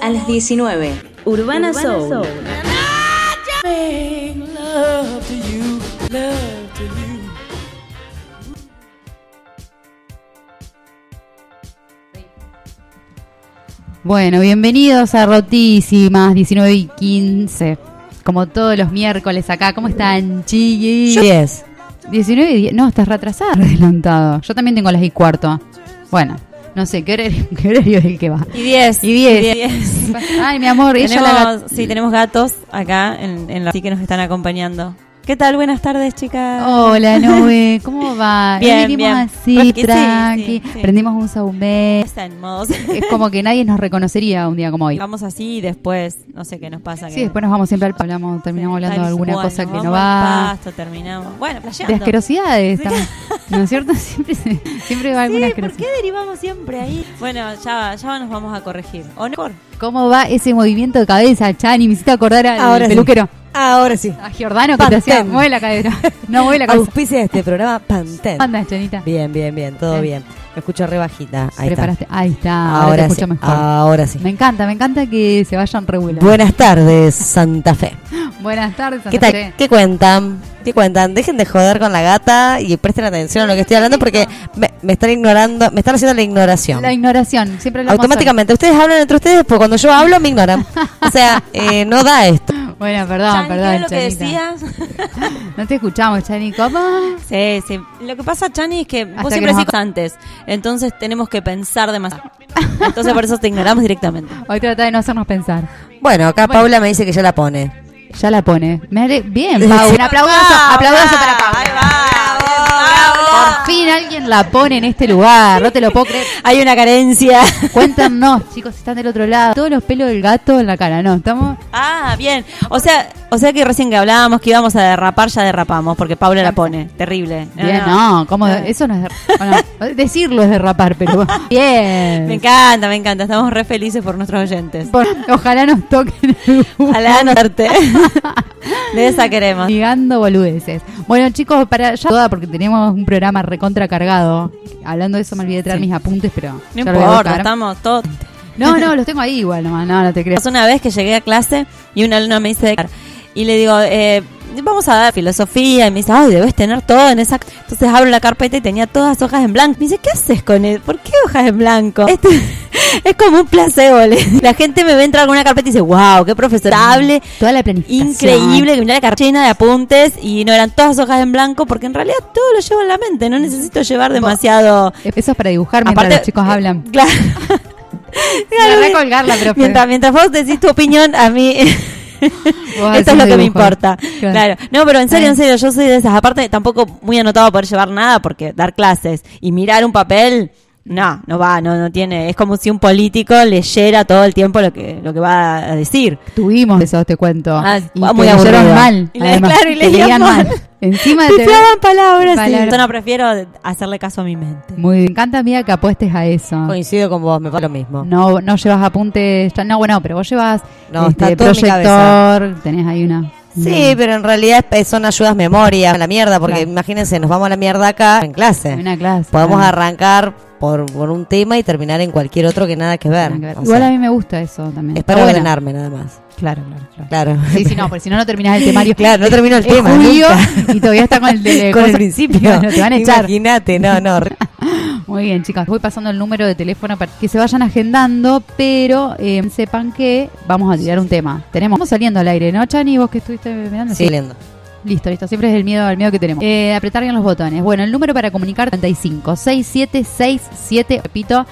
a las 19. Urbana, Soul. Bueno, bienvenidos a Rotísimas 19 y 15. Como todos los miércoles acá. ¿Cómo están, chiquis? 10. 19 y 10. No, estás retrasada, adelantado. Yo también tengo las y cuarto. Bueno, no sé, ¿qué horario, qué horario es el que va? Y 10. Y 10. Y 10. Ay, mi amor, ella tenemos, la gat- sí, tenemos gatos acá en, en la sí que nos están acompañando. ¿Qué tal? Buenas tardes, chicas. Hola, Noé, ¿cómo va? Bien, venimos bien. así, Porque tranqui. sí, sí. Prendimos un saumé. Modos. Es como que nadie nos reconocería un día como hoy. Vamos así y después, no sé qué nos pasa. Sí, que- después nos vamos siempre al hablamos, terminamos hablando de alguna cosa que no va. pasto, terminamos. Bueno, De playando. asquerosidades, también. ¿no es cierto? Siempre, se- siempre va alguna Sí, ¿por asquerosidad. qué derivamos siempre ahí? Bueno, ya, ya nos vamos a corregir. ¿O no? ¿Cómo va ese movimiento de cabeza, Chani? Me hiciste acordar al Ahora peluquero. Ahora sí. A Giordano que te hacía, Pantene. mueve la cadera. No mueve la cabeza. Auspicia de este programa Pantene. Anda, Chanita. Bien, bien, bien, todo Bien. bien. Me escucho re bajita. Ahí Preparaste. Ahí está. está. Ahora, te sí. mejor. Ahora sí. Me encanta, me encanta que se vayan regular. Buenas tardes, Santa Fe. Buenas tardes, Santa ¿Qué tal? Fe. ¿Qué cuentan? ¿Qué cuentan? Dejen de joder con la gata y presten atención a lo que estoy hablando porque me, me están ignorando, me están haciendo la ignoración. La ignoración, siempre hablamos Automáticamente, ustedes hablan entre ustedes, pero cuando yo hablo me ignoran. O sea, eh, no da esto. Bueno, perdón, Chani, ¿qué perdón, es lo que Chanita. decías? No te escuchamos, Chani. ¿Cómo? Sí, sí. Lo que pasa, Chani, es que Hasta vos siempre nos decís antes. Entonces tenemos que pensar demasiado. Entonces por eso te ignoramos directamente. Hoy trata de no hacernos pensar. Bueno, acá Paula me dice que ya la pone. Ya la pone. Me bien, Pau. Un aplauso, aplauso para Pau. Por fin alguien la pone en este lugar. No te lo puedo creer. Hay una carencia. Cuéntanos, chicos, están del otro lado. Todos los pelos del gato en la cara, ¿no? Estamos. Ah, bien. O sea, o sea que recién que hablábamos que íbamos a derrapar, ya derrapamos, porque Paula la pone. Terrible. Bien, no, ¿cómo? Eso no es. de- bueno, decirlo es derrapar, pero. Bien. Me encanta, me encanta. Estamos re felices por nuestros oyentes. Por- ojalá nos toquen Ojalá notarte. De esa queremos. Ligando boludeces. Bueno, chicos, para ya toda, porque tenemos un programa recontra cargado. Hablando de eso, me olvidé de traer mis apuntes, pero. No ya lo voy a importa, buscar. estamos todos. No, no, los tengo ahí igual nomás. No, no te creas. Pasó una vez que llegué a clase y un alumno me dice, y le digo, eh, vamos a dar filosofía, y me dice, ay, debes tener todo en esa... Entonces abro la carpeta y tenía todas hojas en blanco. Me dice, ¿qué haces con él? ¿Por qué hojas en blanco? Este- es como un placebo. le- La gente me ve entrar con una carpeta y dice, wow, qué profesorable. Toda la planificación. Increíble, que mirá la carpeta llena de apuntes y no eran todas hojas en blanco porque en realidad todo lo llevo en la mente, no necesito llevar demasiado... Eso es para dibujar mientras Aparte, los chicos eh, hablan. Claro. Me voy a profe. Mientras, mientras vos decís tu opinión, a mí esto es lo que me importa. Claro. Claro. No, pero en serio, en serio, yo soy de esas. Aparte, tampoco muy anotado poder llevar nada porque dar clases y mirar un papel, no, no va, no, no tiene. Es como si un político leyera todo el tiempo lo que, lo que va a decir. Tuvimos eso, te cuento. Ah, y muy leyeron mal. Y le- además, claro, y mal. Encima te Pifiaban palabras. sí. Palabras. Yo no prefiero hacerle caso a mi mente. Muy, me encanta, amiga, que apuestes a eso. Coincido con vos, me pasa lo mismo. No, no llevas apuntes, no, bueno, pero vos llevas No, este, está todo en mi proyector, tenés ahí una. Sí, pero en realidad son ayudas memoria, a la mierda, porque Claro. imagínense, nos vamos a la mierda acá en clase. una clase. Podemos claro. arrancar por, por un tema y terminar en cualquier otro que nada que ver. Nada que ver. O Igual sea, a mí me gusta eso también. es para bueno. ordenarme nada más. Claro, claro, claro. Claro. Sí, sí, no, porque si no, no terminás el temario. Claro, no termino el tema. julio nunca. y todavía está con el de con el cosas- principio. Claro, te van a echar. Imagínate, no, no. Muy bien, chicas. Voy pasando el número de teléfono para que se vayan agendando, pero eh, sepan que vamos a tirar un tema. Tenemos, vamos saliendo al aire, ¿no, Chani? Vos que estuviste mirando. Sí, lindo. Listo, listo. Siempre es el miedo, el miedo que tenemos. Eh, apretar bien los botones. Bueno, el número para comunicar 35 6767, repito,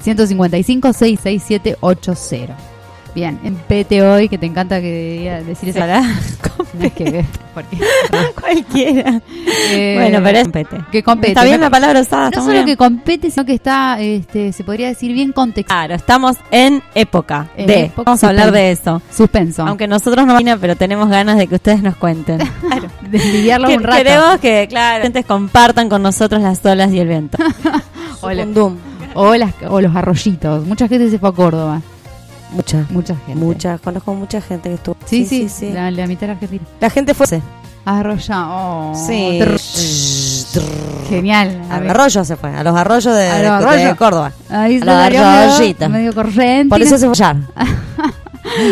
155 66780. Bien, en PT hoy, que te encanta que diga- decir eso. Para No es que, porque, cualquiera. eh, bueno, pero es compete. que compete. Está bien la palabra usada. No solo bien. que compete, sino que está, este, se podría decir bien contextual. Claro, estamos en época En de. época Vamos a hablar de eso. Suspenso. Aunque nosotros no vamos pero tenemos ganas de que ustedes nos cuenten. Claro. un rato. Queremos que, claro, ustedes compartan con nosotros las olas y el viento. O, la- o las- o los arroyitos. Mucha gente se fue a Córdoba. Mucha. Mucha gente. Mucha, conozco mucha gente que estuvo. Sí, sí, La, la mitad de la Argentina. La gente fue. Arroya. Oh, Sí. Trrr. Genial. A arroyos se fue, a los arroyos de, A de- de. Córdoba. Ahí A se los arroyitos. Medio corriente. Por eso se fue allá.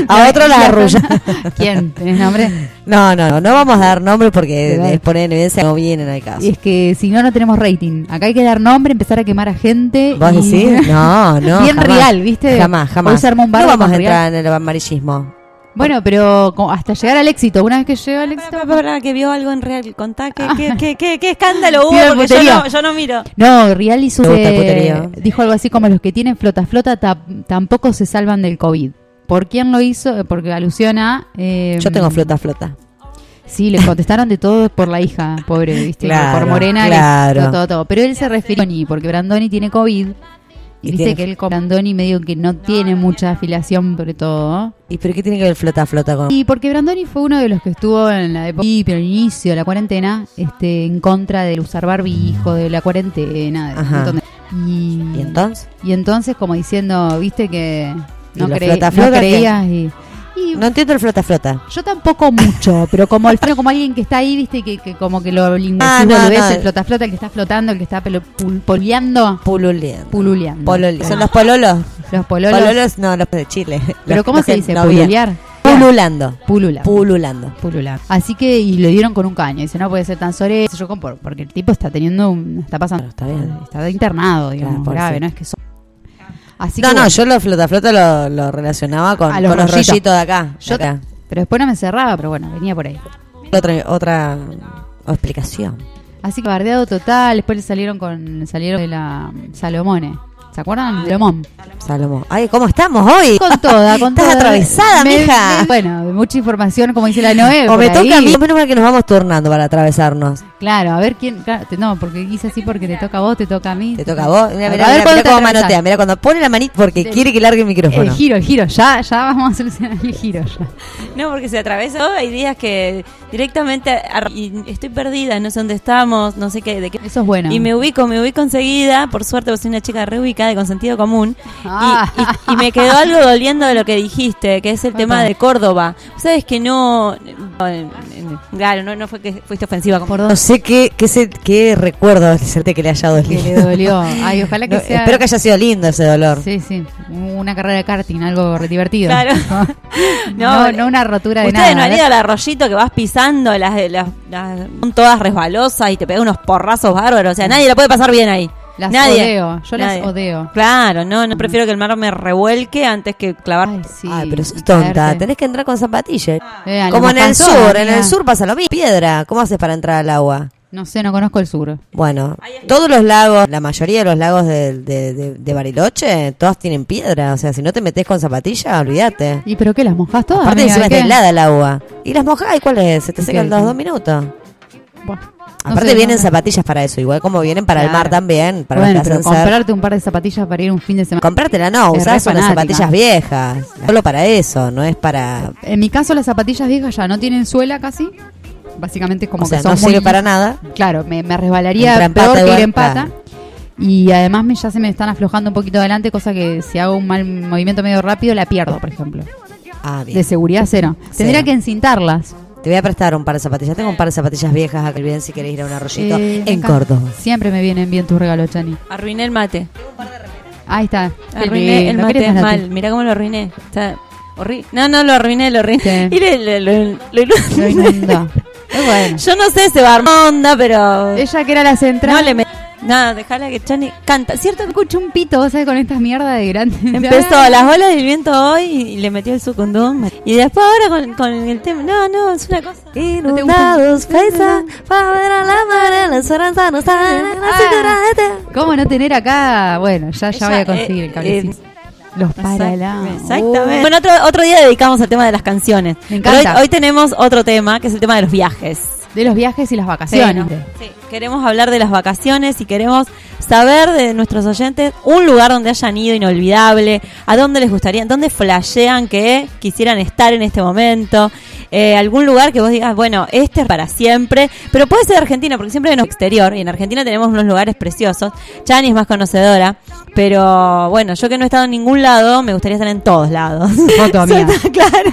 A otro las arrulla. ¿Quién? ¿Tenés nombre? No, no, no, no vamos a dar nombre porque les poner en evidencia no vienen al caso. Y es que si no, no tenemos rating. Acá hay que dar nombre, empezar a quemar a gente. ¿Vos y- decís? No, no. Bien jamás. real, ¿viste? Jamás, jamás. un no vamos a real. entrar en el amarillismo. Bueno, pero hasta llegar al éxito. Una vez que llega al éxito. Pa, pa, pa, que vio algo en real, contá qué, qué, qué, qué, qué escándalo hubo, porque yo no, yo no miro. No, Real hizo. Eh, dijo algo así como: los que tienen flota flota ta- tampoco se salvan del COVID. ¿Por quién lo hizo? Porque alusiona. eh, Yo tengo flota, flota. Sí, le contestaron de todo por la hija, pobre, ¿viste? Claro, por Morena, claro. todo, todo, todo. Pero él se refirió a Brandoni, porque Brandoni tiene COVID. Y tiene- que él con Brandoni medio que no tiene mucha afiliación sobre todo. ¿Y pero qué tiene que ver flota, flota con.? Y porque Brandoni fue uno de los que estuvo en la época, pero al inicio de la cuarentena, este, en contra del usar barbijo, de la cuarentena, de un montón de- y, ¿Y entonces? y entonces como diciendo, viste que no, ¿Y creí- flota, no flota creías y, y No entiendo el flota, flota. yo tampoco mucho, pero como el como alguien que está ahí, viste, que, que como que lo lingüístico Ah, no, lo ves, no. el flota flota, el que está flotando, el que está pul- Pululeando. pululeando. Polole- ¿Son los pololos? Los pololos. Pololos, no, los de Chile. pero Los- ¿cómo los se dice? Pululear. Pululando. Pulula. Pululando. Pulular. Así que, y le dieron con un caño. Dice, no puede ser tan sobre yo porque el tipo está teniendo un, está pasando, está bien. está internado, digamos, Claro, grave, no es que so- Así no, que no, bueno, yo los flota, flota lo, lo relacionaba con, los con los rollitos. de acá. de Yo- acá. pero después no me cerraba, pero bueno, venía por ahí. Otra, otra explicación. Así que bardeado total, después le salieron con, salieron de la Salomone. ¿Se acuerdan? Salomón. Salomón. Ay, ¿cómo estamos hoy? Con toda, con Estás toda. atravesada, Me- mija. me- bueno, mucha información, como dice la Noé. o me toca a mí, menos mal que nos vamos turnando para atravesarnos. Claro, a ver quién. claro, te- no, porque hice así porque te toca a vos, te toca a mí. Te toca a vos. Mira, A mira, ver mira, cómo manotea. Mira, cuando pone la manita porque Sí. quiere que largue el micrófono. El giro, el giro, ya, ya vamos a solucionar el giro. Ya. No, porque se atravesó, hay días que directamente y estoy perdida, no sé dónde estamos, no sé qué, de qué. Eso es bueno. Y me ubico, me ubico enseguida, por suerte vos soy una chica reubicada y con sentido común. Y- Ah. Y, y me quedó algo doliendo de lo que dijiste, que es el tema de Córdoba. Sabes que no, eh, claro, no, no fue que fuiste ofensiva con Por No sé qué, qué, se- qué recuerdo hacerte que le haya que dolido. le dolió. Ay, ojalá que No, sea. Espero que haya sido lindo ese dolor. Sí, sí. Una carrera de karting, algo re divertido. Claro. no, no, una rotura de Ustedes nada. no han ido al arroyito que vas pisando, las, las, las- son todas resbalosas y te pegan unos porrazos bárbaros. O sea, nadie la puede pasar bien ahí. Las nadie. odeo. Yo Nadie. las odeo. Claro, no, no prefiero que el mar me revuelque antes que clavar. Ay, sí. Ay, pero sos tonta. caerte. Tenés que entrar con zapatillas. Eh, Como en el sur. En el sur pasa lo mismo. Piedra. ¿Cómo haces para entrar al agua? No sé, no conozco el sur. Bueno, todos los lagos, la mayoría de los lagos de, de, de- de Bariloche, todos tienen piedra. O sea, si no te metes con zapatillas, olvídate. ¿Y pero qué? ¿Las mojas todas? Aparte, amiga? encima está helada el agua. ¿Y las mojas? ¿Y cuál es? Se te ¿Y secan los dos minutos. No Aparte sé, vienen no sé. zapatillas para eso, igual como vienen para el mar también, para bueno, pero comprarte un par de zapatillas para ir un fin de semana. Comprártela no, Es usás unas zapatillas viejas. Solo para eso, no es para... En mi caso, las zapatillas viejas ya no tienen suela casi. Básicamente es como o sea, que son no sirve muy- para nada. Claro, me, me resbalaría en peor pata que ir en pata. Y además me, ya se me están aflojando un poquito adelante, cosa que si hago un mal movimiento medio rápido la pierdo, por ejemplo. Ah, bien. De seguridad cero. Tendría que encintarlas. Te voy a prestar un par de zapatillas. Tengo un par de zapatillas viejas acá bien si querés ir a un arroyito Eh, en. Córdoba. Siempre me vienen bien tus regalos, Chani. Arruiné el mate. Ahí está. Arruiné el lindo. mate ¿Querés más mal. Mira cómo lo arruiné. Está horri- No, no, lo arruiné, lo arruiné. Sí. Y le- le- le- le- Lo inundó. Es bueno. Yo no sé, se va a armar onda, pero. Ella que era la central. No le met- Nada, dejala que Chani canta. ¿Cierto? escucho un pito, vos sabés, con estas mierdas de grande. Empezó las olas del viento hoy y le metió el sucundum. Y después ahora con, con el tema. No, no, es una cosa. Inundados, pesa, para la mar, la no está en la te- ¿Cómo no tener acá? Bueno, ya, ya voy a conseguir eh, el cablecito. Los paralamas. Exactamente. Bueno, otro, otro día dedicamos al tema de las canciones. Me Pero encanta. hoy, hoy tenemos otro tema, que es el tema de los viajes. De los viajes y las vacaciones. Sí, queremos hablar de las vacaciones y queremos saber de nuestros oyentes un lugar donde hayan ido inolvidable, a dónde les gustaría, dónde flashean que quisieran estar en este momento. Eh, algún lugar que vos digas, bueno, este es para siempre, pero puede ser Argentina, porque siempre hay un exterior, y en Argentina tenemos unos lugares preciosos. Chani es más conocedora, pero bueno, yo que no he estado en ningún lado, me gustaría estar en todos lados. Foto mía. claro.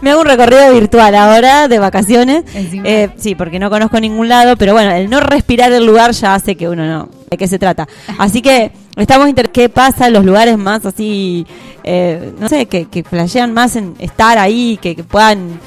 Me hago un recorrido virtual ahora de vacaciones. Eh, sí, porque no conozco ningún lado, pero bueno, el no respirar el lugar ya hace que uno no. ¿De qué se trata? Así que estamos inter qué pasa en los lugares más así, eh, no sé, que, que flashean más en estar ahí, que, que puedan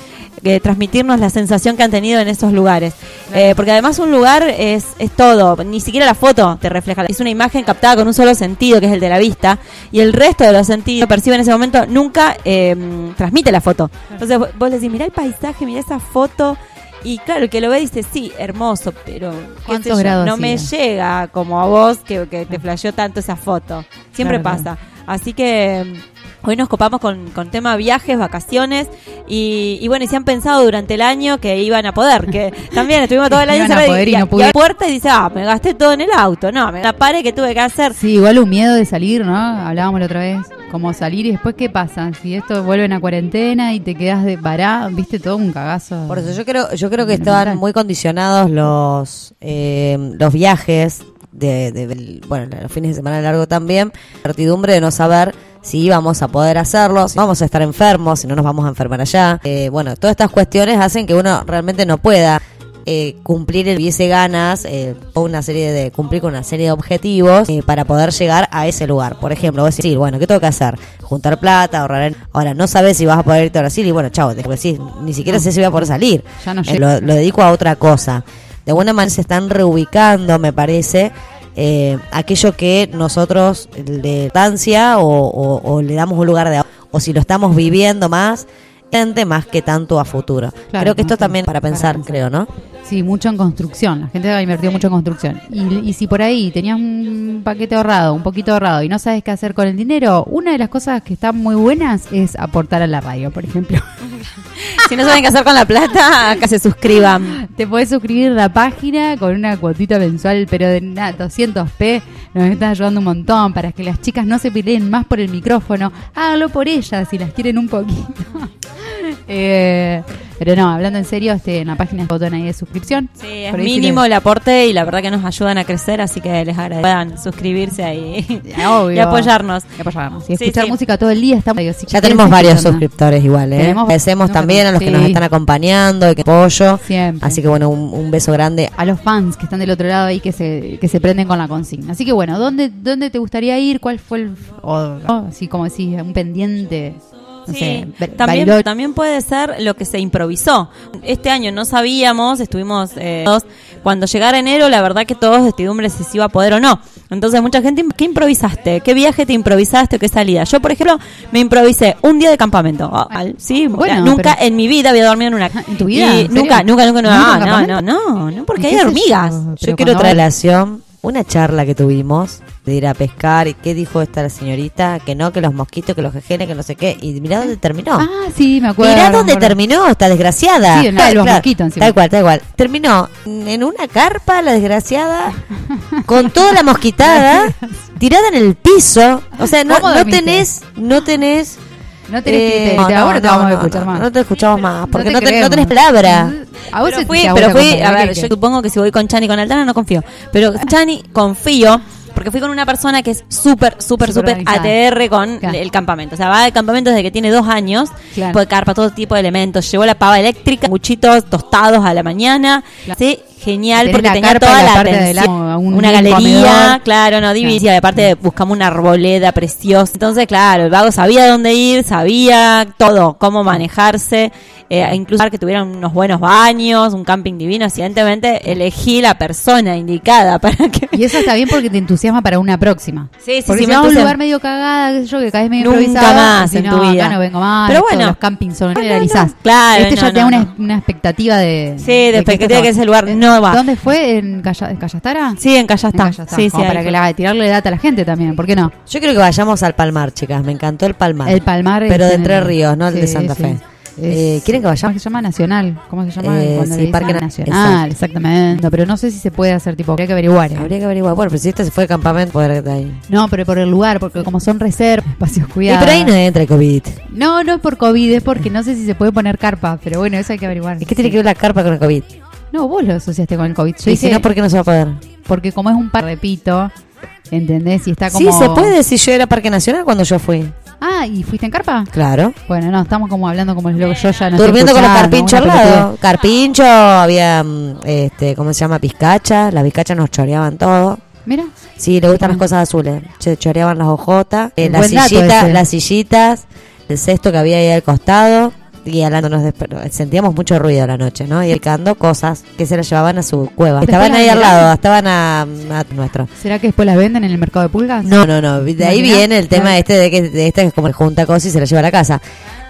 eh, transmitirnos la sensación que han tenido en esos lugares. Eh, porque además un lugar es, es todo, ni siquiera la foto te refleja. Es una imagen captada con un solo sentido, que es el de la vista, y el resto de los sentidos que percibe en ese momento nunca eh, transmite la foto. Entonces vos vos le decís, mirá el paisaje, mirá esa foto. Y claro, el que lo ve dice, sí, hermoso, pero ¿Cuántos grados no me llega como a vos que, que te flasheó tanto esa foto. Siempre Claro, pasa. Así que mm, hoy nos copamos con, con tema viajes, vacaciones y, y bueno, y se han pensado durante el año que iban a poder, que también estuvimos todo el año y no y a puerta y dice, ah, me gasté todo en el auto. No, me la pare que tuve que hacer. Sí, igual un miedo de salir, ¿no? Hablábamos la otra vez. Como salir y después, ¿qué pasa? Si esto vuelven a cuarentena y te quedas de vará, viste todo un cagazo. Por eso yo creo, yo creo que estaban muy condicionados los eh, los viajes de, de- bueno, los fines de semana largo también, certidumbre de no saber si íbamos a poder hacerlo, si vamos a estar enfermos, si no nos vamos a enfermar allá. Eh, bueno, todas estas cuestiones hacen que uno realmente no pueda eh, cumplir el hubiese ganas eh, o una serie de cumplir con una serie de objetivos eh, para poder llegar a ese lugar. Por ejemplo, vos decís, bueno, ¿qué tengo que hacer? Juntar plata, ahorrar. en- Ahora, no sabes si vas a poder irte a Brasil y bueno, chao, porque sí, ni siquiera sé si voy a poder salir. Ya no Eh, lo, lo dedico a otra cosa. De alguna manera se están reubicando, me parece, eh, aquello que nosotros de distancia o, o- o le damos un lugar de o si lo estamos viviendo más más que tanto a futuro. Claro, creo que esto también para para pensar, pensar. creo, ¿no? Sí, mucho en construcción. La gente ha invertido mucho en construcción. Y, y si por ahí tenías un paquete ahorrado, un poquito ahorrado y no sabes qué hacer con el dinero, una de las cosas que están muy buenas es aportar a la radio, por ejemplo. Si no saben qué hacer con la plata, acá se suscriban. Te podés suscribir a la página con una cuotita mensual, pero de nada, 200p. Nos están ayudando un montón para que las chicas no se peleen más por el micrófono. Háganlo por ellas si las quieren un poquito. Eh, pero no, hablando en serio, este, en la página botón ahí de suscripción. Sí, es si mínimo les- el aporte y la verdad que nos ayudan a crecer, así que les agradezco. Puedan suscribirse ahí Obvio. y apoyarnos. Y apoyarnos. Y Sí, escuchar sí. música todo el día está Ya tenemos varios suscriptores igual, ¿eh? Tenemos- Agradecemos también a los que nos están acompañando y que apoyo. Siempre. Así que bueno, un, un beso grande. a los fans que están del otro lado ahí que se, que se prenden con la consigna. Así que bueno, ¿dónde, dónde te gustaría ir? ¿Cuál fue el... o. Así como decís, un pendiente... No Sí, sé, también, también puede ser lo que se improvisó. Este año no sabíamos, estuvimos eh, todos- cuando llegara enero, la verdad que todos de certidumbre si se iba a poder o no. Entonces mucha gente, ¿qué improvisaste? ¿Qué viaje te improvisaste o qué salida? Yo, por ejemplo, me improvisé un día de campamento. Ah, sí, Bueno, nunca pero- en mi vida había dormido en una... ¿En tu vida? Y ¿En serio? nunca, nunca, nunca, ¿Nunca no, no, no, no, no, porque ¿Y hay hormigas. yo? Quiero traer va- relación, una charla que tuvimos de ir a pescar y qué dijo esta señorita, que no, que los mosquitos, que los jejenes, que no sé qué, y mirá dónde terminó. Ah, sí, me acuerdo. Mirá dónde terminó esta desgraciada. Sí, en la de los mosquitos encima. Tal cual, tal cual. Terminó en una carpa, la desgraciada, con toda la mosquitada, tirada en el piso. O sea, no, ¿Cómo no tenés, no tenés... No tenés eh, criterio. no, ahora te no, vamos a no, escuchar no, más. No te escuchamos más, porque no, te te- tenés palabra. A vos Pero fui, te pero fui, a ver, ¿qué- yo supongo que si voy con Chani con Altana no confío. Pero Chani confío porque fui con una persona que es súper, súper, Súper. ATR con Claro. el campamento. O sea, va de campamento desde que tiene dos años. Claro. Puede carpa, todo tipo de elementos. Llevó la pava eléctrica, muchitos tostados a la mañana. Claro. Sí, genial, porque la tenía toda la atención. un una galería, comedor. claro, no, divisa. Claro. Y aparte buscamos una arboleda preciosa. Entonces, claro, el vago sabía dónde ir, sabía todo, cómo manejarse. eh, incluso que tuvieran unos buenos baños, un camping divino. Evidentemente, elegí la persona indicada para que. Y eso está bien porque te entusiasma para una próxima. Sí, sí, porque sí, si vas a un lugar medio cagada, qué sé yo, que caes medio Nunca más si en no, tu vida. acá no vengo más, Pero bueno. los campings son no, generalizados. no. Claro, Este ya te da una, una expectativa de... Sí, de expectativa que ese lugar no va. ¿Dónde fue? ¿En, Calla- en Callastara? Sí, en Callastá. En Callastá, Sí, sí, como para fue. que la, tirarle data a la gente también, ¿por qué no? Yo creo que vayamos al Palmar, chicas. Me encantó el Palmar. El Palmar Pero de en Entre el- Ríos, no el de Santa sí. Fe. Eh, ¿Quieren que ¿Cómo vayamos? se llama? Nacional. ¿Cómo se llama? Eh, sí, Parque Na- Nacional, exactamente. No, pero no sé si se puede hacer tipo, habría que averiguar. ¿eh? Habría que averiguar. Bueno, pero si este se fue de campamento, poder estar ahí. No, pero por el lugar, porque como son reservas, espacios Y cuidados. pero ahí no entra el COVID. No, no es por COVID, es porque no sé si se puede poner carpa, pero bueno, eso hay que averiguar. ¿Y qué tiene que ver la carpa con el COVID? No, vos lo asociaste con el COVID. Yo Y si no, ¿por qué no se va a poder? porque como es un par, repito, ¿entendés? Y está Sí, como... se puede si yo era Parque Nacional cuando yo fui. Ah, ¿y fuiste en carpa? Claro. Bueno, no, estamos como hablando como es lo que yo ya no Durmiendo con los carpinchos al lado. Carpincho, había, mm, este, ¿cómo se llama? Pizcacha. Las pizcachas nos choreaban todo. Mira, Sí, le gustan las cosas azules. Se choreaban las hojotas, eh, las, sillitas, las sillitas, el cesto que había ahí al costado. Y hablando nos desper- sentíamos mucho ruido a la noche, ¿no? Y picando cosas que se las llevaban a su cueva. ¿Después Estaban las ahí al lado, estaban a, a nuestro. ¿será que después las venden en el mercado de pulgas? No, no, no. De ahí viene el tema Claro. este de que de este es como el junta cosas y se la lleva a la casa.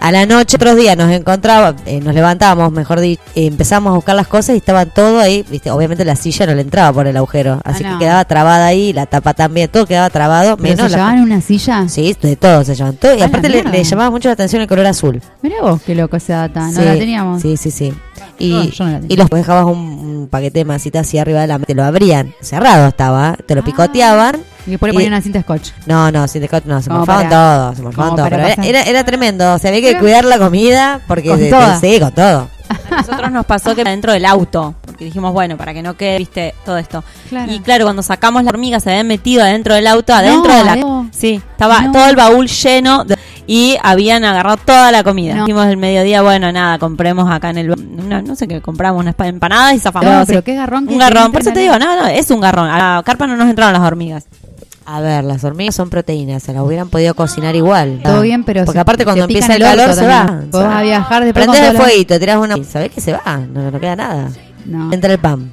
A la noche, otros días nos encontrábamos, eh, nos levantábamos, mejor dicho, eh, empezamos a buscar las cosas y estaban todo ahí, viste, obviamente la silla no le entraba por el agujero, así Ah, no. que quedaba trabada ahí, la tapa también, todo quedaba trabado, ¿Pero menos se llevaban una silla? Sí, de todo se llevan todo y Ah, aparte le, llamaba mucho la atención el color azul. Mirá vos, qué loco esa data, no Sí, la teníamos. Sí, sí, sí. Y, No, yo no la tenía. y los dejabas un, un paquete de masitas así arriba de la te lo abrían, cerrado estaba, te lo Ah. picoteaban Y después le ponían una cinta scotch. No, no, sin desconto, no, se morfaban todo, se morfaban todo. Pero era, era, era tremendo, o sea, había que Pero- cuidar la comida porque Con de- de- sí, con todo. A nosotros nos pasó que dentro del auto, porque dijimos, bueno, para que no quede, viste, todo esto. Claro. Y claro, cuando sacamos la hormiga se habían metido adentro del auto, adentro No, de la... Sí, estaba No. todo el baúl lleno de- y habían agarrado toda la comida. No. Dijimos el mediodía, bueno, nada, compremos acá en el... Una, no sé qué, compramos unas pa- empanadas y zafamos. No, pero qué garrón que Un garrón, por eso te digo, no, no, es un garrón. A la carpa no nos entraron las hormigas. A ver, las hormigas son proteínas, se las hubieran podido cocinar igual. Todo bien, pero Porque aparte te cuando empieza el, el calor se va. Vos vas a viajar después Prendés el fueguito, tirás una... ¿Sabés que se va? No, no queda nada. No. Entra el pan.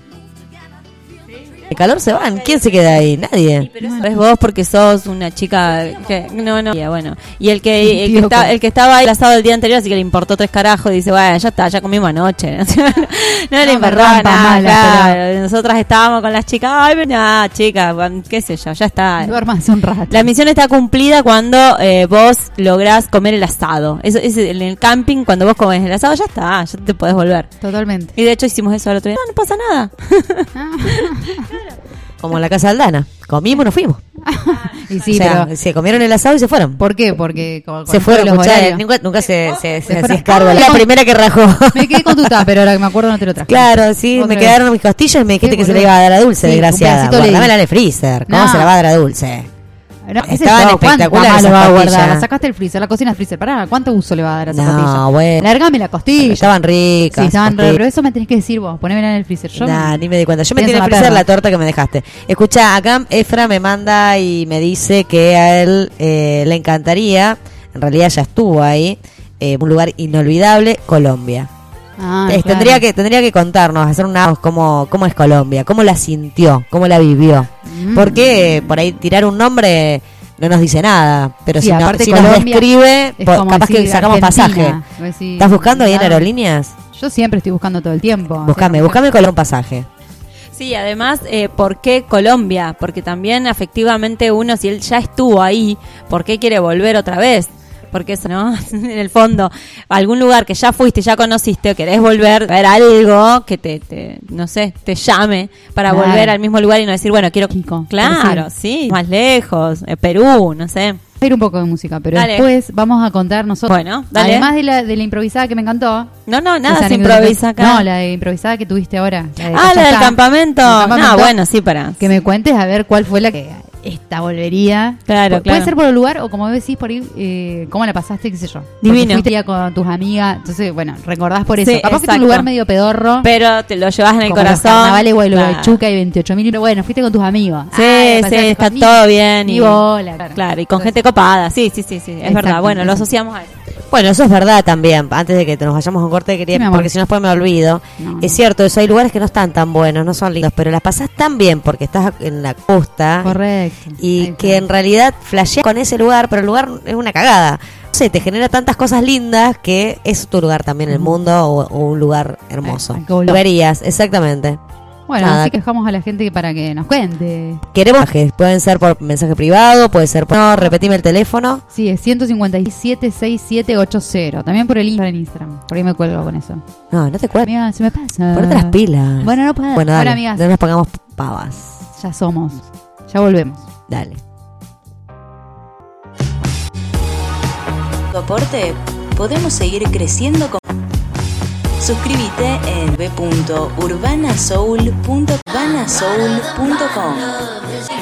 El calor se van. ¿Quién se queda ahí? Nadie. Es vos porque sos una chica que no no y bueno y el que el que, Tío, está- el que estaba ahí el asado el día anterior así que le importó tres carajos dice bueno ya está ya comimos anoche no, le nada mala, claro. nosotras estábamos con las chicas ay nada chica bueno, qué sé yo ya está Duermas un rato. la misión está cumplida cuando eh, vos lográs comer el asado eso es en el camping cuando vos comes el asado ya está ya te podés volver Totalmente. y de hecho hicimos eso el otro día no, no pasa nada Como en la casa de Aldana. Comimos y nos fuimos. y sí, o sea, pero se comieron el asado y se fueron. ¿por qué? Porque con- con Se fueron, los escuchá, horarios. nunca, nunca se, se, se fueron. La primera que rajó. Me quedé con tu tupper, ahora que me acuerdo no te lo traje. Claro, sí, Otra me vez. quedaron mis costillas y me dijiste que se le boludo. iba a dar a Dulce, Sí, un desgraciada. pedacito le di. En el freezer. ¿Cómo No. se la va a dar a Dulce? No, Estaban ¿cuánto espectaculares. La sacaste del freezer, la cocina freezer. Pará, ¿cuánto uso le va a dar a No, costilla? bueno. Largame la costilla. Estaban ricas. Sí, estaban re, pero eso me tenés que decir vos. Ponémela en el freezer. Yo Nah, ni me di cuenta. Yo me tiene en el la freezer perra. la torta que me dejaste. Escucha, acá Efra me manda y me dice que a él eh, le encantaría, en realidad ya estuvo ahí, eh, un lugar inolvidable, Colombia. Ah, claro. tendría que tendría que contarnos, hacer una cómo, cómo es Colombia, cómo la sintió, cómo la vivió. Mm. Porque eh, por ahí tirar un nombre no nos dice nada, pero Sí, si, no- si nos describe, Es po- como capaz que sacamos Argentina. pasaje. Decís, ¿Estás buscando ahí en aerolíneas? Yo siempre estoy buscando todo el tiempo. Buscame, O sea, buscame con un pasaje. Sí, además, eh, ¿por qué Colombia? Porque también efectivamente uno, si él ya estuvo ahí, ¿por qué quiere volver otra vez? Porque eso, ¿no? en el fondo, algún lugar que ya fuiste, ya conociste, o querés volver, ver algo que te, te, no sé, te llame para Claro. volver al mismo lugar y no decir, bueno, quiero... Kiko, claro, sí, más lejos, eh, Perú, no sé. Ir un poco de música, pero Dale. después vamos a contar nosotros. Bueno, dale. Además de la, de la improvisada que me encantó. No, no, nada se improvisa acá. No, la de improvisada que tuviste ahora. la de ah, la del campamento. Campamento. No, bueno, sí, para. Que me cuentes a ver cuál fue la que esta volvería. Claro, Pu- claro. Puede ser por el lugar o como decís por ir, eh, cómo la pasaste, qué sé yo. Porque Divino. Fuiste ya con tus amigas, entonces, bueno, recordás por eso. Sí, Capaz exacto. un lugar medio pedorro. Pero te lo llevas en el como corazón. Carnavales, bueno, Claro. Chuca y 28 mil. Bueno, fuiste con tus amigos. Sí, Ah, sí, está todo bien. Ni y- bola. Claro. Claro, y con gente copada. Sí, sí, sí, sí, es verdad. Bueno, lo asociamos a eso. Bueno, eso es verdad también. Antes de que te nos vayamos a un corte, quería, Sí, porque si no después me olvido. No. Es cierto, eso hay lugares que no están tan buenos, no son lindos, pero las pasás tan bien porque estás en la costa Correcto. y que en realidad flasheas con ese lugar, pero el lugar es una cagada. No sé, te genera tantas cosas lindas que es tu lugar también en el mundo o, o un lugar hermoso. Volver. Volverías, exactamente. Bueno, Nada. así que dejamos a la gente para que nos cuente. Queremos mensajes, pueden ser por mensaje privado, puede ser por... No, repetime el teléfono. Sí, es 157-6780. También por el Instagram en Instagram. Por ahí me cuelgo con eso. No, no te cuento. Amiga, se me pasa. Ponete las pilas. Bueno, no puedo. Bueno, dale, Ahora, amigas, no nos pongamos pavas. ya somos. Ya volvemos. Dale. tu aporte, podemos seguir creciendo con... Suscríbete en b.urbanasoul.urbanasoul.com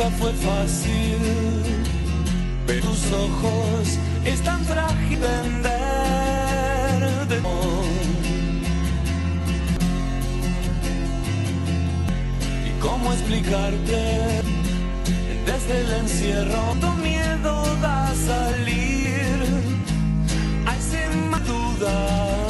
nunca fue fácil. Pero tus ojos es tan frágil vender de Y cómo explicarte desde el encierro, tu miedo da salir a ese duda.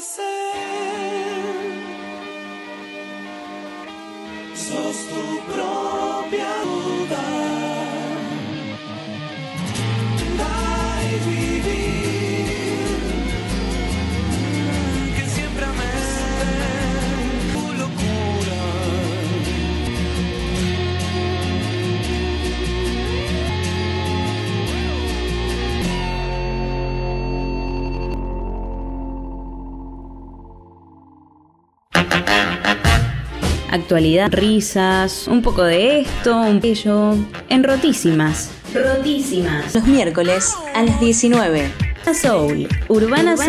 say actualidad, risas, un poco de esto, un ello, en Rotísimas. Rotísimas. Los miércoles a las 19. Soul, Urbana, Urbana Soul.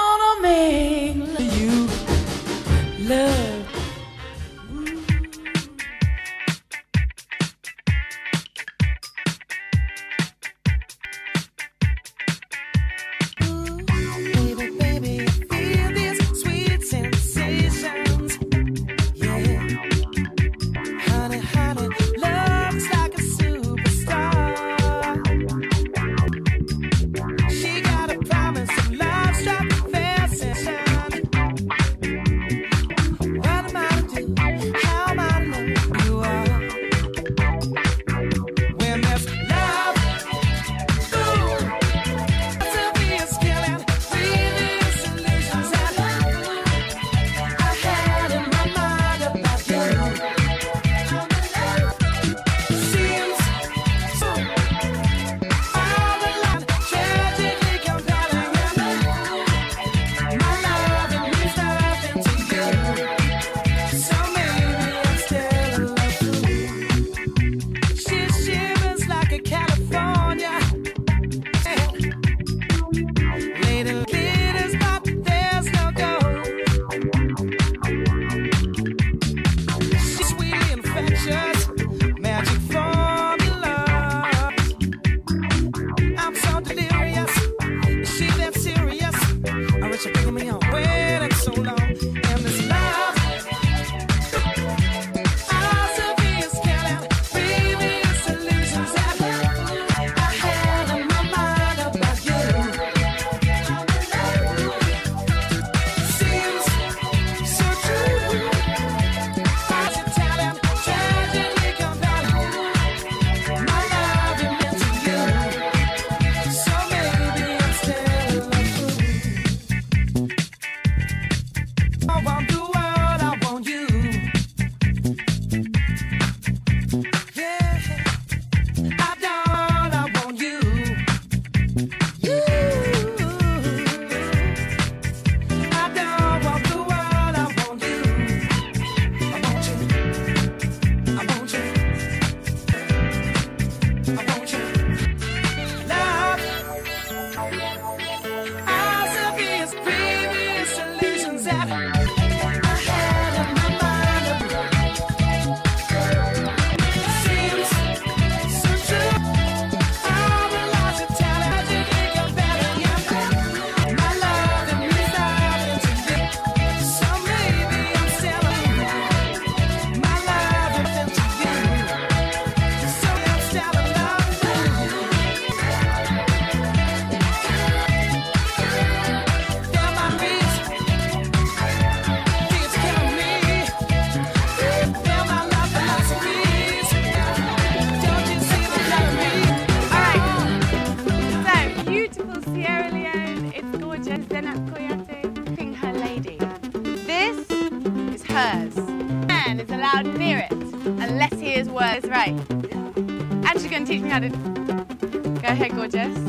right. And she's going to teach me how to... Go ahead, gorgeous.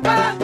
papa.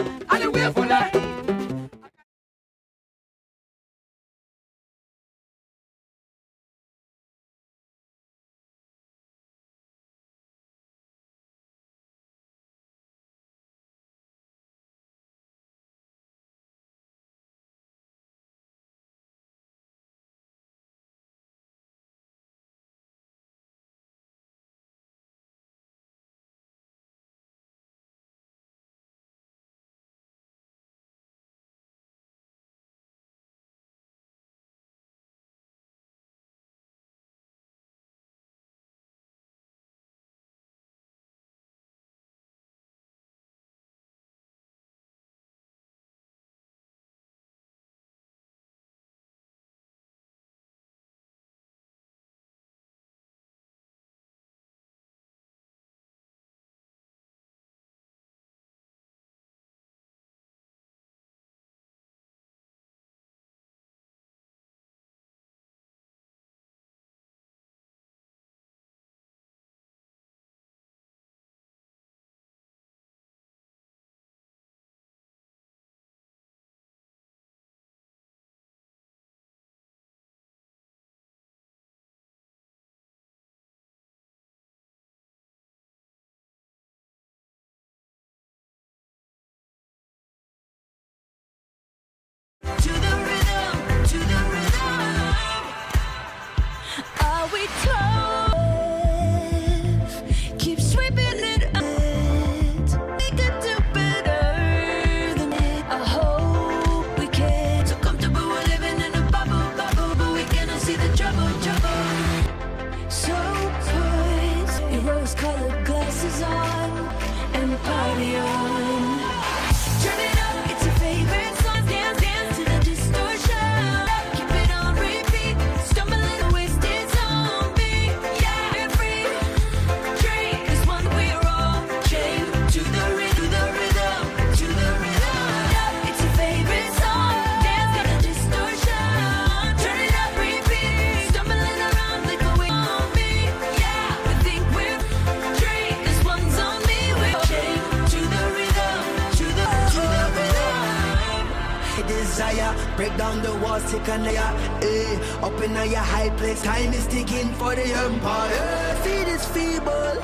desire. Break down the walls, take a layer. Eh. Up in your high place, time is ticking for the empire. Eh. Feed is feeble,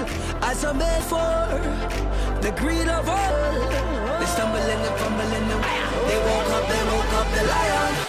as I'm made for the greed of all. They stumble and they fumble and they, they woke up, they woke up the lion.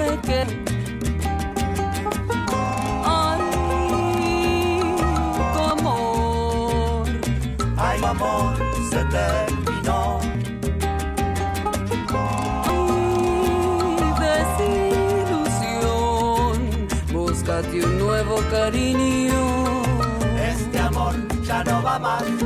Me quedan. Ay, amor. Ay, amor se terminó. desilusión. Búscate un nuevo cariño. Este amor ya no va más.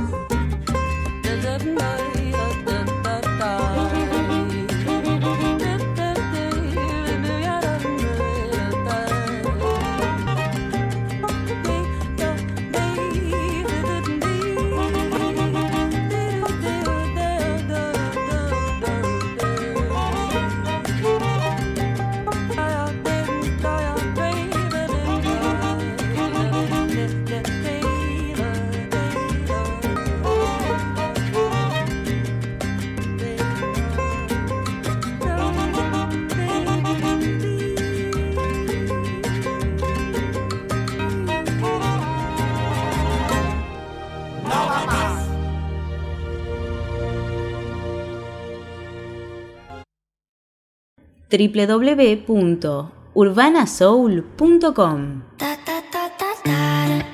www.urbanasoul.com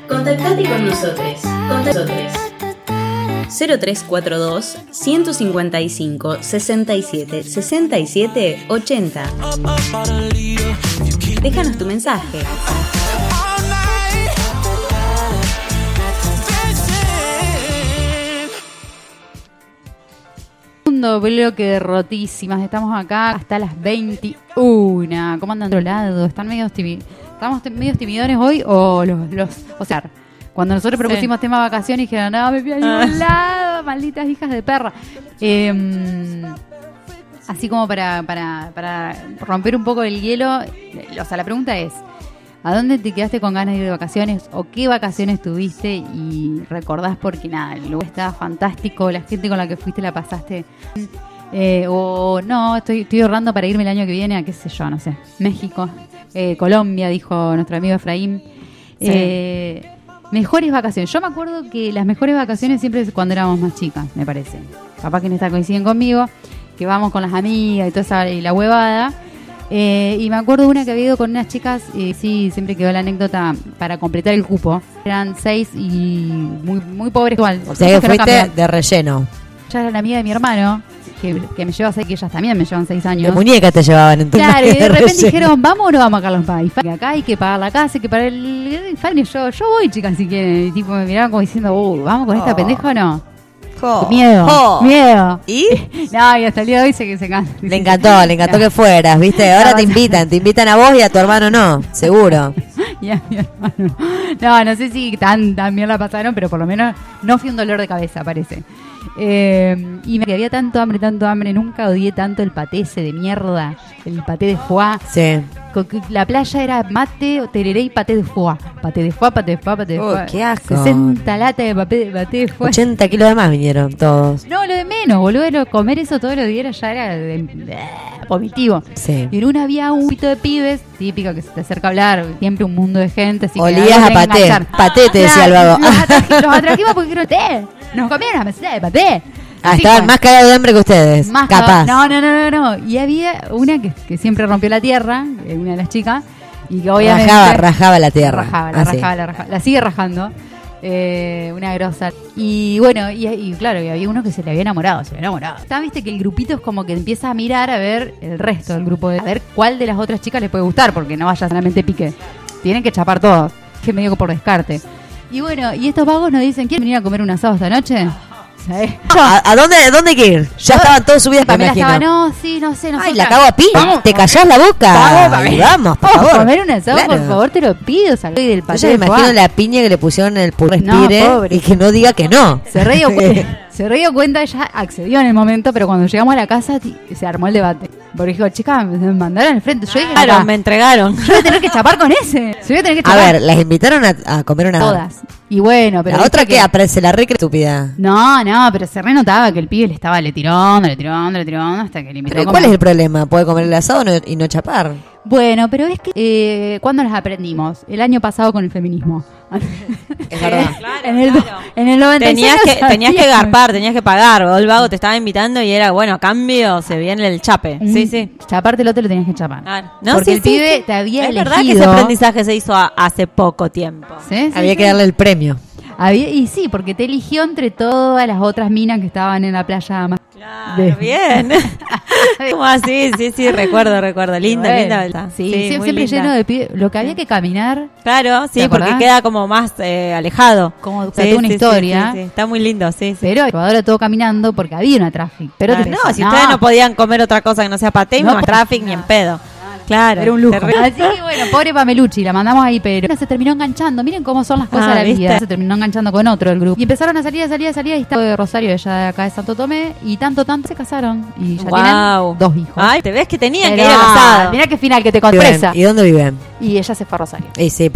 Contactate con nosotros. Con nosotros. 0342 155 67 67 80. Déjanos tu mensaje. Segundo bloque de rotísimas. Estamos acá hasta las 21. ¿Cómo andan de otro lado? ¿Están medio ¿Estamos medios timidones hoy o los, los o sea, cuando nosotros Sí. propusimos tema vacaciones dijeron, no, me fui a Ah. ningún lado, malditas hijas de perra. Em, así como para, para, para romper un poco el hielo, o sea, la pregunta es, ¿a dónde te quedaste con ganas de ir de vacaciones? ¿O qué vacaciones tuviste y recordás porque nada, el lugar estaba fantástico, la gente con la que fuiste la pasaste... eh, o no, estoy, estoy ahorrando para irme el año que viene a qué sé yo, no sé, México, eh, Colombia, dijo nuestro amigo Efraín. Sí. Eh, mejores vacaciones. Yo me acuerdo que las mejores vacaciones siempre es cuando éramos más chicas, me parece. Papá que no está coinciden conmigo, que vamos con las amigas y toda esa y la huevada. Eh, y me acuerdo de una que había ido con unas chicas, y sí, siempre quedó la anécdota para completar el cupo. Eran seis y muy, muy pobres igual. O sea que no fuiste de relleno. Ella era la amiga de mi hermano, que, que me lleva seis, que ellas también me llevan seis años. De muñeca te llevaban en tu Claro, y de repente relleno. dijeron, ¿vamos o no vamos a Carlos Paz? Y acá hay que pagar la casa, hay que pagar el... Fanny, yo, yo voy, chicas, si quieren. Y tipo, me miraban como diciendo, uh, ¿vamos con esta Oh. pendeja o no? Jo. Miedo, Jo. miedo. ¿Y? No, y hasta el día de hoy se que se cansa. Le encantó, le encantó que fueras, ¿viste? Ahora te invitan, te invitan a vos y a tu hermano no, seguro. Y a mi hermano. No, no sé si tan, tan bien la pasaron, pero por lo menos no fui un dolor de cabeza, parece. Eh, y me había tanto hambre, tanto hambre, nunca odié tanto el paté ese de mierda, el paté de foie. Sí. La playa era mate, tereré y paté de foie. Paté de foie, paté de foie, paté de Uy, foie. qué asco. 60 latas de paté, de paté de foie. 80 kilos de más vinieron todos. No, lo de menos, boludo. lo- Comer eso todos los días ya era de, vomitivo. Sí. Y en una había un grupito de pibes, típico que se te acerca a hablar, siempre un mundo de gente. Olías a paté. enganchar. Paté, te decía el vago. Los, atraji- los atrajimos porque quiero té. Nos comieron una mesita de paté. Ah, estaban más cagados de hambre que ustedes. más capaz. No, no, no, no, no. Y había una que, que siempre rompió la tierra, eh, una de las chicas, y que obviamente... Rajaba, rajaba la tierra. Rajaba, la Así. rajaba, la rajaba. La sigue rajando. Eh, una grosa. Y bueno, y, y claro, y había uno que se le había enamorado, se le había enamorado. Está, viste que el grupito es como que empieza a mirar a ver el resto del grupo, de, a ver cuál de las otras chicas les puede gustar, porque no vaya solamente pique. Tienen que chapar todos, que medio por descarte. Y bueno, y estos vagos nos dicen, ¿quieren venir a comer un asado esta noche? ¿Sabés? ¿A, a dónde, dónde hay que ir? Ya estaban todos Pamela imagino. estaba, no, sí, no sé, no Ay, la cago a piña. Vamos, Te callás la boca. Vamos, vamos, por a favor. comer un asado, Claro. por favor, te lo pido. Salí del Yo paté ya me imagino la piña que le pusieron en el No, respire y que no diga que no. Se re dio cuenta, se dio cuenta, ella accedió en el momento, pero cuando llegamos a la casa se armó el debate. Porque dijo, chica, me mandaron al frente. Yo dije, Claro, "Acá, me entregaron. yo voy a tener que chapar con ese. Yo voy a tener que A chapar. ver, las invitaron a, a comer una. Todas. Y bueno, pero. La otra que aparece la re estúpida. No, no, pero se re notaba que el pibe le estaba le tirando, le tirando, le tirando, hasta que le invitó Pero a ¿cuál es comer. el problema? ¿Puede comer el asado no- y no chapar? Bueno, pero es que. Eh, ¿Cuándo las aprendimos? El año pasado con el feminismo. Es verdad. en, el, en el 96 Tenías que, tenías que garpar, tenías que pagar. El vago te estaba invitando y era, bueno, a cambio se viene el chape. Sí, sí. Chaparte el otro lo tenías que chapar. Claro. No, Porque sí, el sí, pibe sí. te había Es elegido. verdad que ese aprendizaje se hizo a- hace poco tiempo. ¿Sí? Sí, Había sí. que darle el premio. Había- y sí, porque te eligió entre todas las otras minas que estaban en la playa. más- Claro, de- bien. Como así, sí, sí, recuerdo, recuerdo. Linda, Bueno, linda verdad. Sí, Sí, siempre linda. lleno de pibes. Lo que había que caminar, Claro, sí, ¿Te porque queda como más eh, alejado. como Sí, toda una sí, historia. sí, sí. Está muy lindo, sí. Pero jugador todo caminando porque había una tráfico. Pero te no, pensás, si ustedes no podían comer otra cosa que no sea paté, No, po- traffic ni en pedo. Claro. Era un lujo. terrible. Así que bueno, pobre Pamelucci, la mandamos ahí, pero se terminó enganchando. Miren cómo son las cosas Ah, de la ¿viste? vida. Se terminó enganchando con otro del grupo. Y empezaron a salir, a salir, a salir. Y estaba de Rosario, ella de acá de Santo Tomé. Y tanto, tanto se casaron. Y ya tienen dos hijos. Ay, te ves que tenían Pero, que ir al asado. Mirá qué final que te sorpresa. ¿Y dónde viven? Y ella se fue a Rosario. Y sí,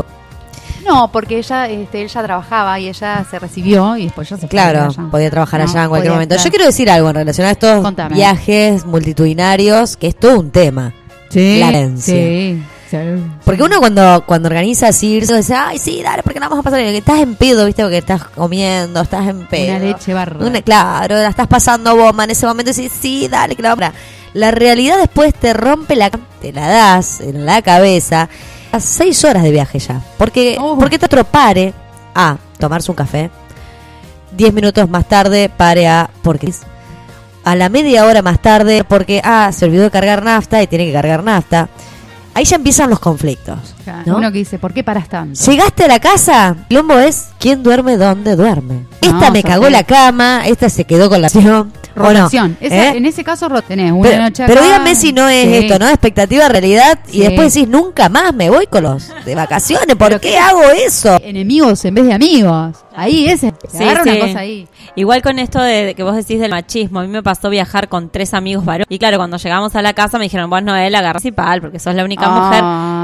No, porque ella, este, ella trabajaba y ella se recibió y después ya se fue claro, allá. podía trabajar No, allá en cualquier podía, momento. claro. Yo quiero decir algo en relación a estos Contame. viajes multitudinarios, que es todo un tema. Sí, La herencia. sí, sí. Porque uno cuando, cuando organiza irse, dice, ay, sí, dale, porque no vamos a pasar. Estás en pedo, viste, porque estás comiendo, estás en pedo. Una leche barra. Una- claro, la estás pasando bomba en ese momento y decís, sí, dale, que la vamos La realidad después te rompe la... Te la das en la cabeza. A seis horas de viaje ya. Porque, Oh. porque te otro pare a tomarse un café. Diez minutos más tarde pare a... Porque a la media hora más tarde porque, ah, se olvidó de cargar nafta y tiene que cargar nafta. Ahí ya empiezan los conflictos. Uno que dice, ¿por qué paras tanto? Llegaste a la casa, Lombo es quién duerme dónde duerme. Esta No, me cagó la cama, esta se quedó con la acción. Rotación. Esa- ¿Eh? En ese caso tenés una Pero, noche pero díganme si no es Sí. esto, ¿no? Expectativa, realidad, y después decís, nunca más me voy con los de vacaciones, ¿por qué qué- hago eso? Enemigos en vez de amigos. Ahí ese. Se Sí, una cosa ahí. Igual con esto de, que vos decís del machismo, a mí me pasó viajar con tres amigos varones. Y claro, cuando llegamos a la casa me dijeron, vos Noel, agarra principal, porque sos la única Ah,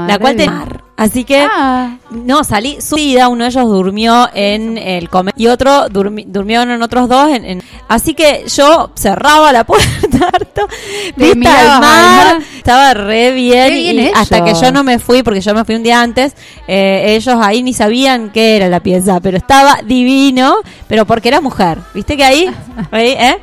mujer, la cual te... Así que, Ah, no, salí subida, uno de ellos durmió en el comer y otro durmi- durmieron en otros dos. En, en- Así que yo cerraba la puerta harto, vista al al mar, mar. estaba re bien, y hasta que yo no me fui, porque yo me fui un día antes, eh, ellos ahí ni sabían qué era la pieza, pero estaba divino, pero porque era mujer, viste que ahí, ahí ¿eh?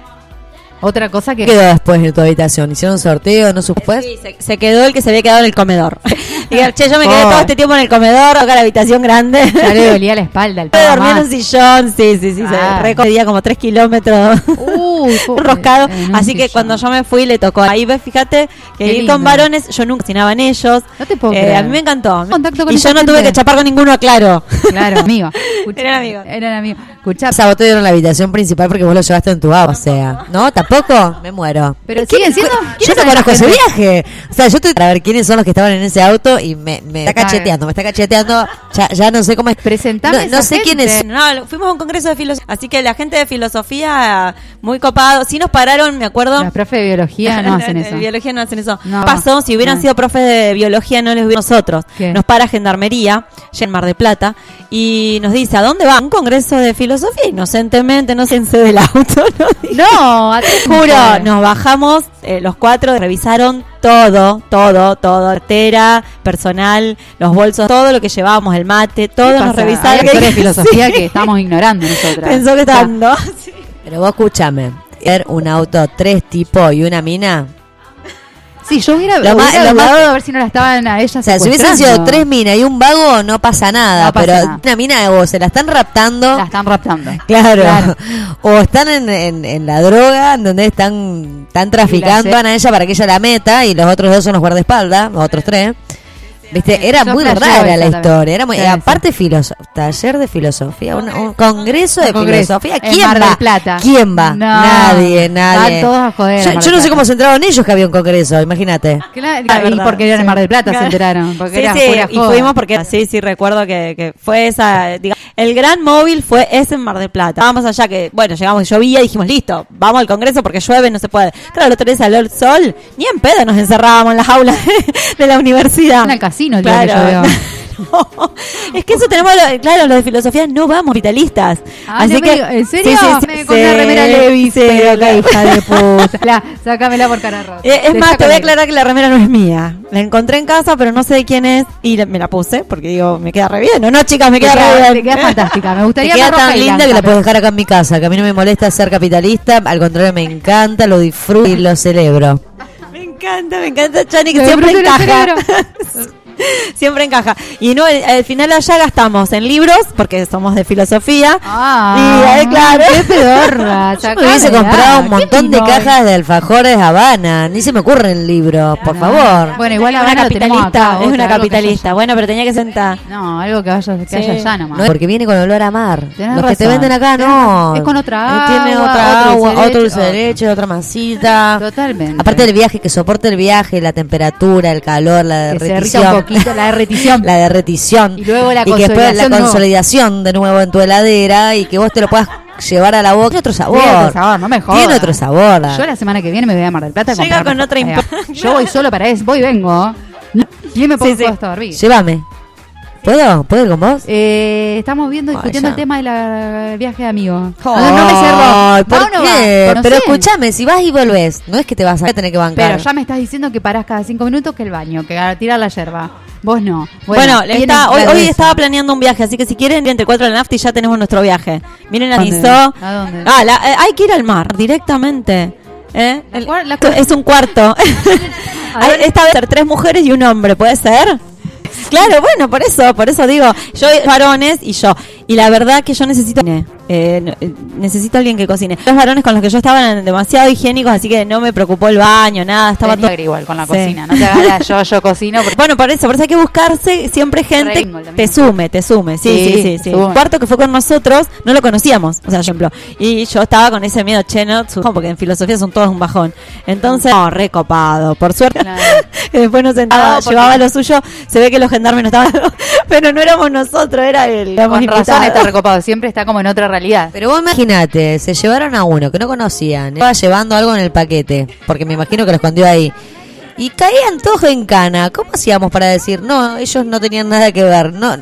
Otra cosa que. ¿Qué quedó después en tu habitación? ¿Hicieron un sorteo? ¿No supo después? Sí, se, se quedó el que se había quedado en el comedor. Diga, che, yo me quedé Oh. todo este tiempo en el comedor, acá la habitación grande. Ya le dolía la espalda al dormí en un sillón, sí, sí, sí, Ah. se recorría como tres kilómetros en un Así que sillón. cuando yo me fui le tocó. Ahí ves, fíjate que Qué ir lindo. con varones, yo nunca cocinaban ellos. No te puedo Eh, creer. a mí me encantó. Contacto con y yo no tuve que chapar con ninguno, claro. Claro, amigo. Eran amigos. Eran amigos. Escuchá, Esa botella era en la habitación principal porque vos lo llevaste en tu o sea. ¿No? ¿Tampoco? Me muero. pero siguen siendo. Yo ¿quiénes no conozco ese viaje. O sea, yo estoy para ver quiénes son los que estaban en ese auto y me, me está cacheteando, me está cacheteando. Ya, ya no sé cómo es. Presentame No, no sé gente. quién es. No, fuimos a un congreso de filosofía. Así que la gente de filosofía, muy copado. Sí nos pararon, me acuerdo. Las profes de biología no hacen eso. De biología no hacen eso. No. Pasó, si hubieran No. sido profes de biología, no les hubiera nosotros. ¿Qué? Nos para Gendarmería, ya en Mar de Plata, y nos dice, ¿a dónde va? Un congreso de filosofía. Inocentemente, no sé, del auto, ¿no? No, a Te juro, nos bajamos eh, los cuatro, revisaron todo, todo, todo, cartera, personal, los bolsos, todo lo que llevábamos, el mate, todo nos revisaron. Hay historia de filosofía Sí. que estamos ignorando nosotras. Pensó que O sea, estaban, ¿no? Pero vos escúchame. Un auto tres tipos y una mina. Sí, yo hubiera, Lo más- hubiera lo más- a ver si no la estaban a ellas O sea, si hubiesen sido tres minas y un vago, no pasa nada. No pasa pero nada. una mina o se la están raptando. La están raptando. Claro. Claro. O están en, en, en la droga, en donde están, están traficando a ella para que ella la meta y los otros dos son los guardaespaldas, los otros tres. Viste, era Yo muy rara la también. historia. Era muy, Sí, aparte, filoso- taller de filosofía, un, un congreso de congreso filosofía. ¿Quién Mar va? Plata. ¿Quién va? No. Nadie, nadie. Van todos a joder Yo, no sé cómo se enteraron ellos que había un congreso, imagínate. Claro, La y porque eran en sí. Mar del Plata se enteraron. Porque Sí, sí, y fuimos porque sí, sí recuerdo que, que fue esa, digamos, el gran móvil fue ese en Mar del Plata. Vamos allá que, bueno, llegamos, llovía y dijimos, listo, vamos al congreso porque llueve, no se puede. Claro, el otro día salió el sol, ni en pedo nos encerrábamos en las aulas de, la universidad. Van al casino el día que Claro. No, es que eso tenemos, lo- claro, los de filosofía no vamos vitalistas. Ah, Así no que, ¿En serio? Sí, sí, sí, Me con una remera pero la- hija de puta. La, sácamela por cara. Eh, es Te más, te voy a la- aclarar que la remera no es mía. La encontré en casa, pero no sé de quién es. Y me la puse porque digo, me queda re bien. No, no, chicas, me Te queda, queda, re te bien. queda fantástica. Me Te gustaría queda más roja tan linda blanca, que la pero- puedes dejar acá en mi casa, que a mí no me molesta ser capitalista, al contrario me encanta, lo disfruto y lo celebro. Me encanta, me encanta Chani, que Me siempre encaja. siempre encaja. Y no, al, al final allá gastamos en libros, porque somos de filosofía. Ah, Y, eh, claro. qué pedorra. Yo me hubiese comprado un ¿Qué montón de cajas de alfajores Habana, ni se me ocurren libros, por favor. Bueno, igual es ahora capitalista, es otra, una capitalista. Bueno, pero tenía que sentar. No, algo que vaya, que haya allá nomás. No, porque viene con olor a mar. Los que te venden acá no. Es con otra Eh, Tiene agua, otra otro agua, otro dulce de leche, otra masita. Totalmente. Aparte del viaje, que soporte el viaje, la temperatura, el calor, la derretición. Poquito la derretición. la derretición. Y luego la que después la consolidación de nuevo. consolidación de nuevo en tu heladera y que vos te lo puedas llevar a la boca. Tiene otro sabor. Tiene otro sabor, no me jodas. Tiene otro sabor. Yo la semana que viene me voy a Mar del Plata Llega con otra eh, Yo voy solo para eso, voy y vengo. ¿Quién me pongo Sí, sí. Llévame. ¿Puedo? ¿Puedo ir con vos? Eh, estamos viendo, discutiendo el tema del viaje de amigos. No, me cerró. ¿Por ¿Va o no qué? va? No Pero escúchame, si vas y volvés, no es que te vas a tener que bancar. Pero ya me estás diciendo que parás cada cinco minutos que el baño, que a tirar la yerba. Vos no. Bueno, le tienen está- hoy, estaba planeando un viaje, así que si quieren, entre cuatro de la nafta y ya tenemos nuestro viaje. Miren, ¿Dónde? avisó. ¿A dónde? Ah, la- eh, hay que ir al mar directamente. ¿Eh? El- cuar- la- es un cuarto. Hay- Esta vez tres mujeres y un hombre, ¿puede ser? Claro, bueno, por eso, por eso digo, yo varones y yo. Y la verdad que yo necesito eh, eh, necesito alguien que cocine. Los varones con los que yo estaba eran demasiado higiénicos, así que no me preocupó el baño, nada, estaba Tenía todo igual con la Sí. cocina. No te hagas yo, yo cocino. porque- bueno, por eso, por eso hay que buscarse siempre gente te sume, te sume. Sí, Sí, sí, sí. sí. sume. El cuarto que fue con nosotros no lo conocíamos, o sea, por ejemplo. Y yo estaba con ese miedo, che, no, porque en filosofía son todos un bajón. Entonces, no, recopado. Por suerte, Claro. después nos sentaba, Ah, llevaba lo suyo. Se ve que los gendarmes no estaban, pero no éramos nosotros, era el. éramos Con razón está recopado. Siempre está como en otra realidad. Pero vos imagínate, se llevaron a uno que no conocían, estaba llevando algo en el paquete, porque me imagino que lo escondió ahí. Y caían todos en cana. ¿Cómo hacíamos para decir, no, ellos no tenían nada que ver? No,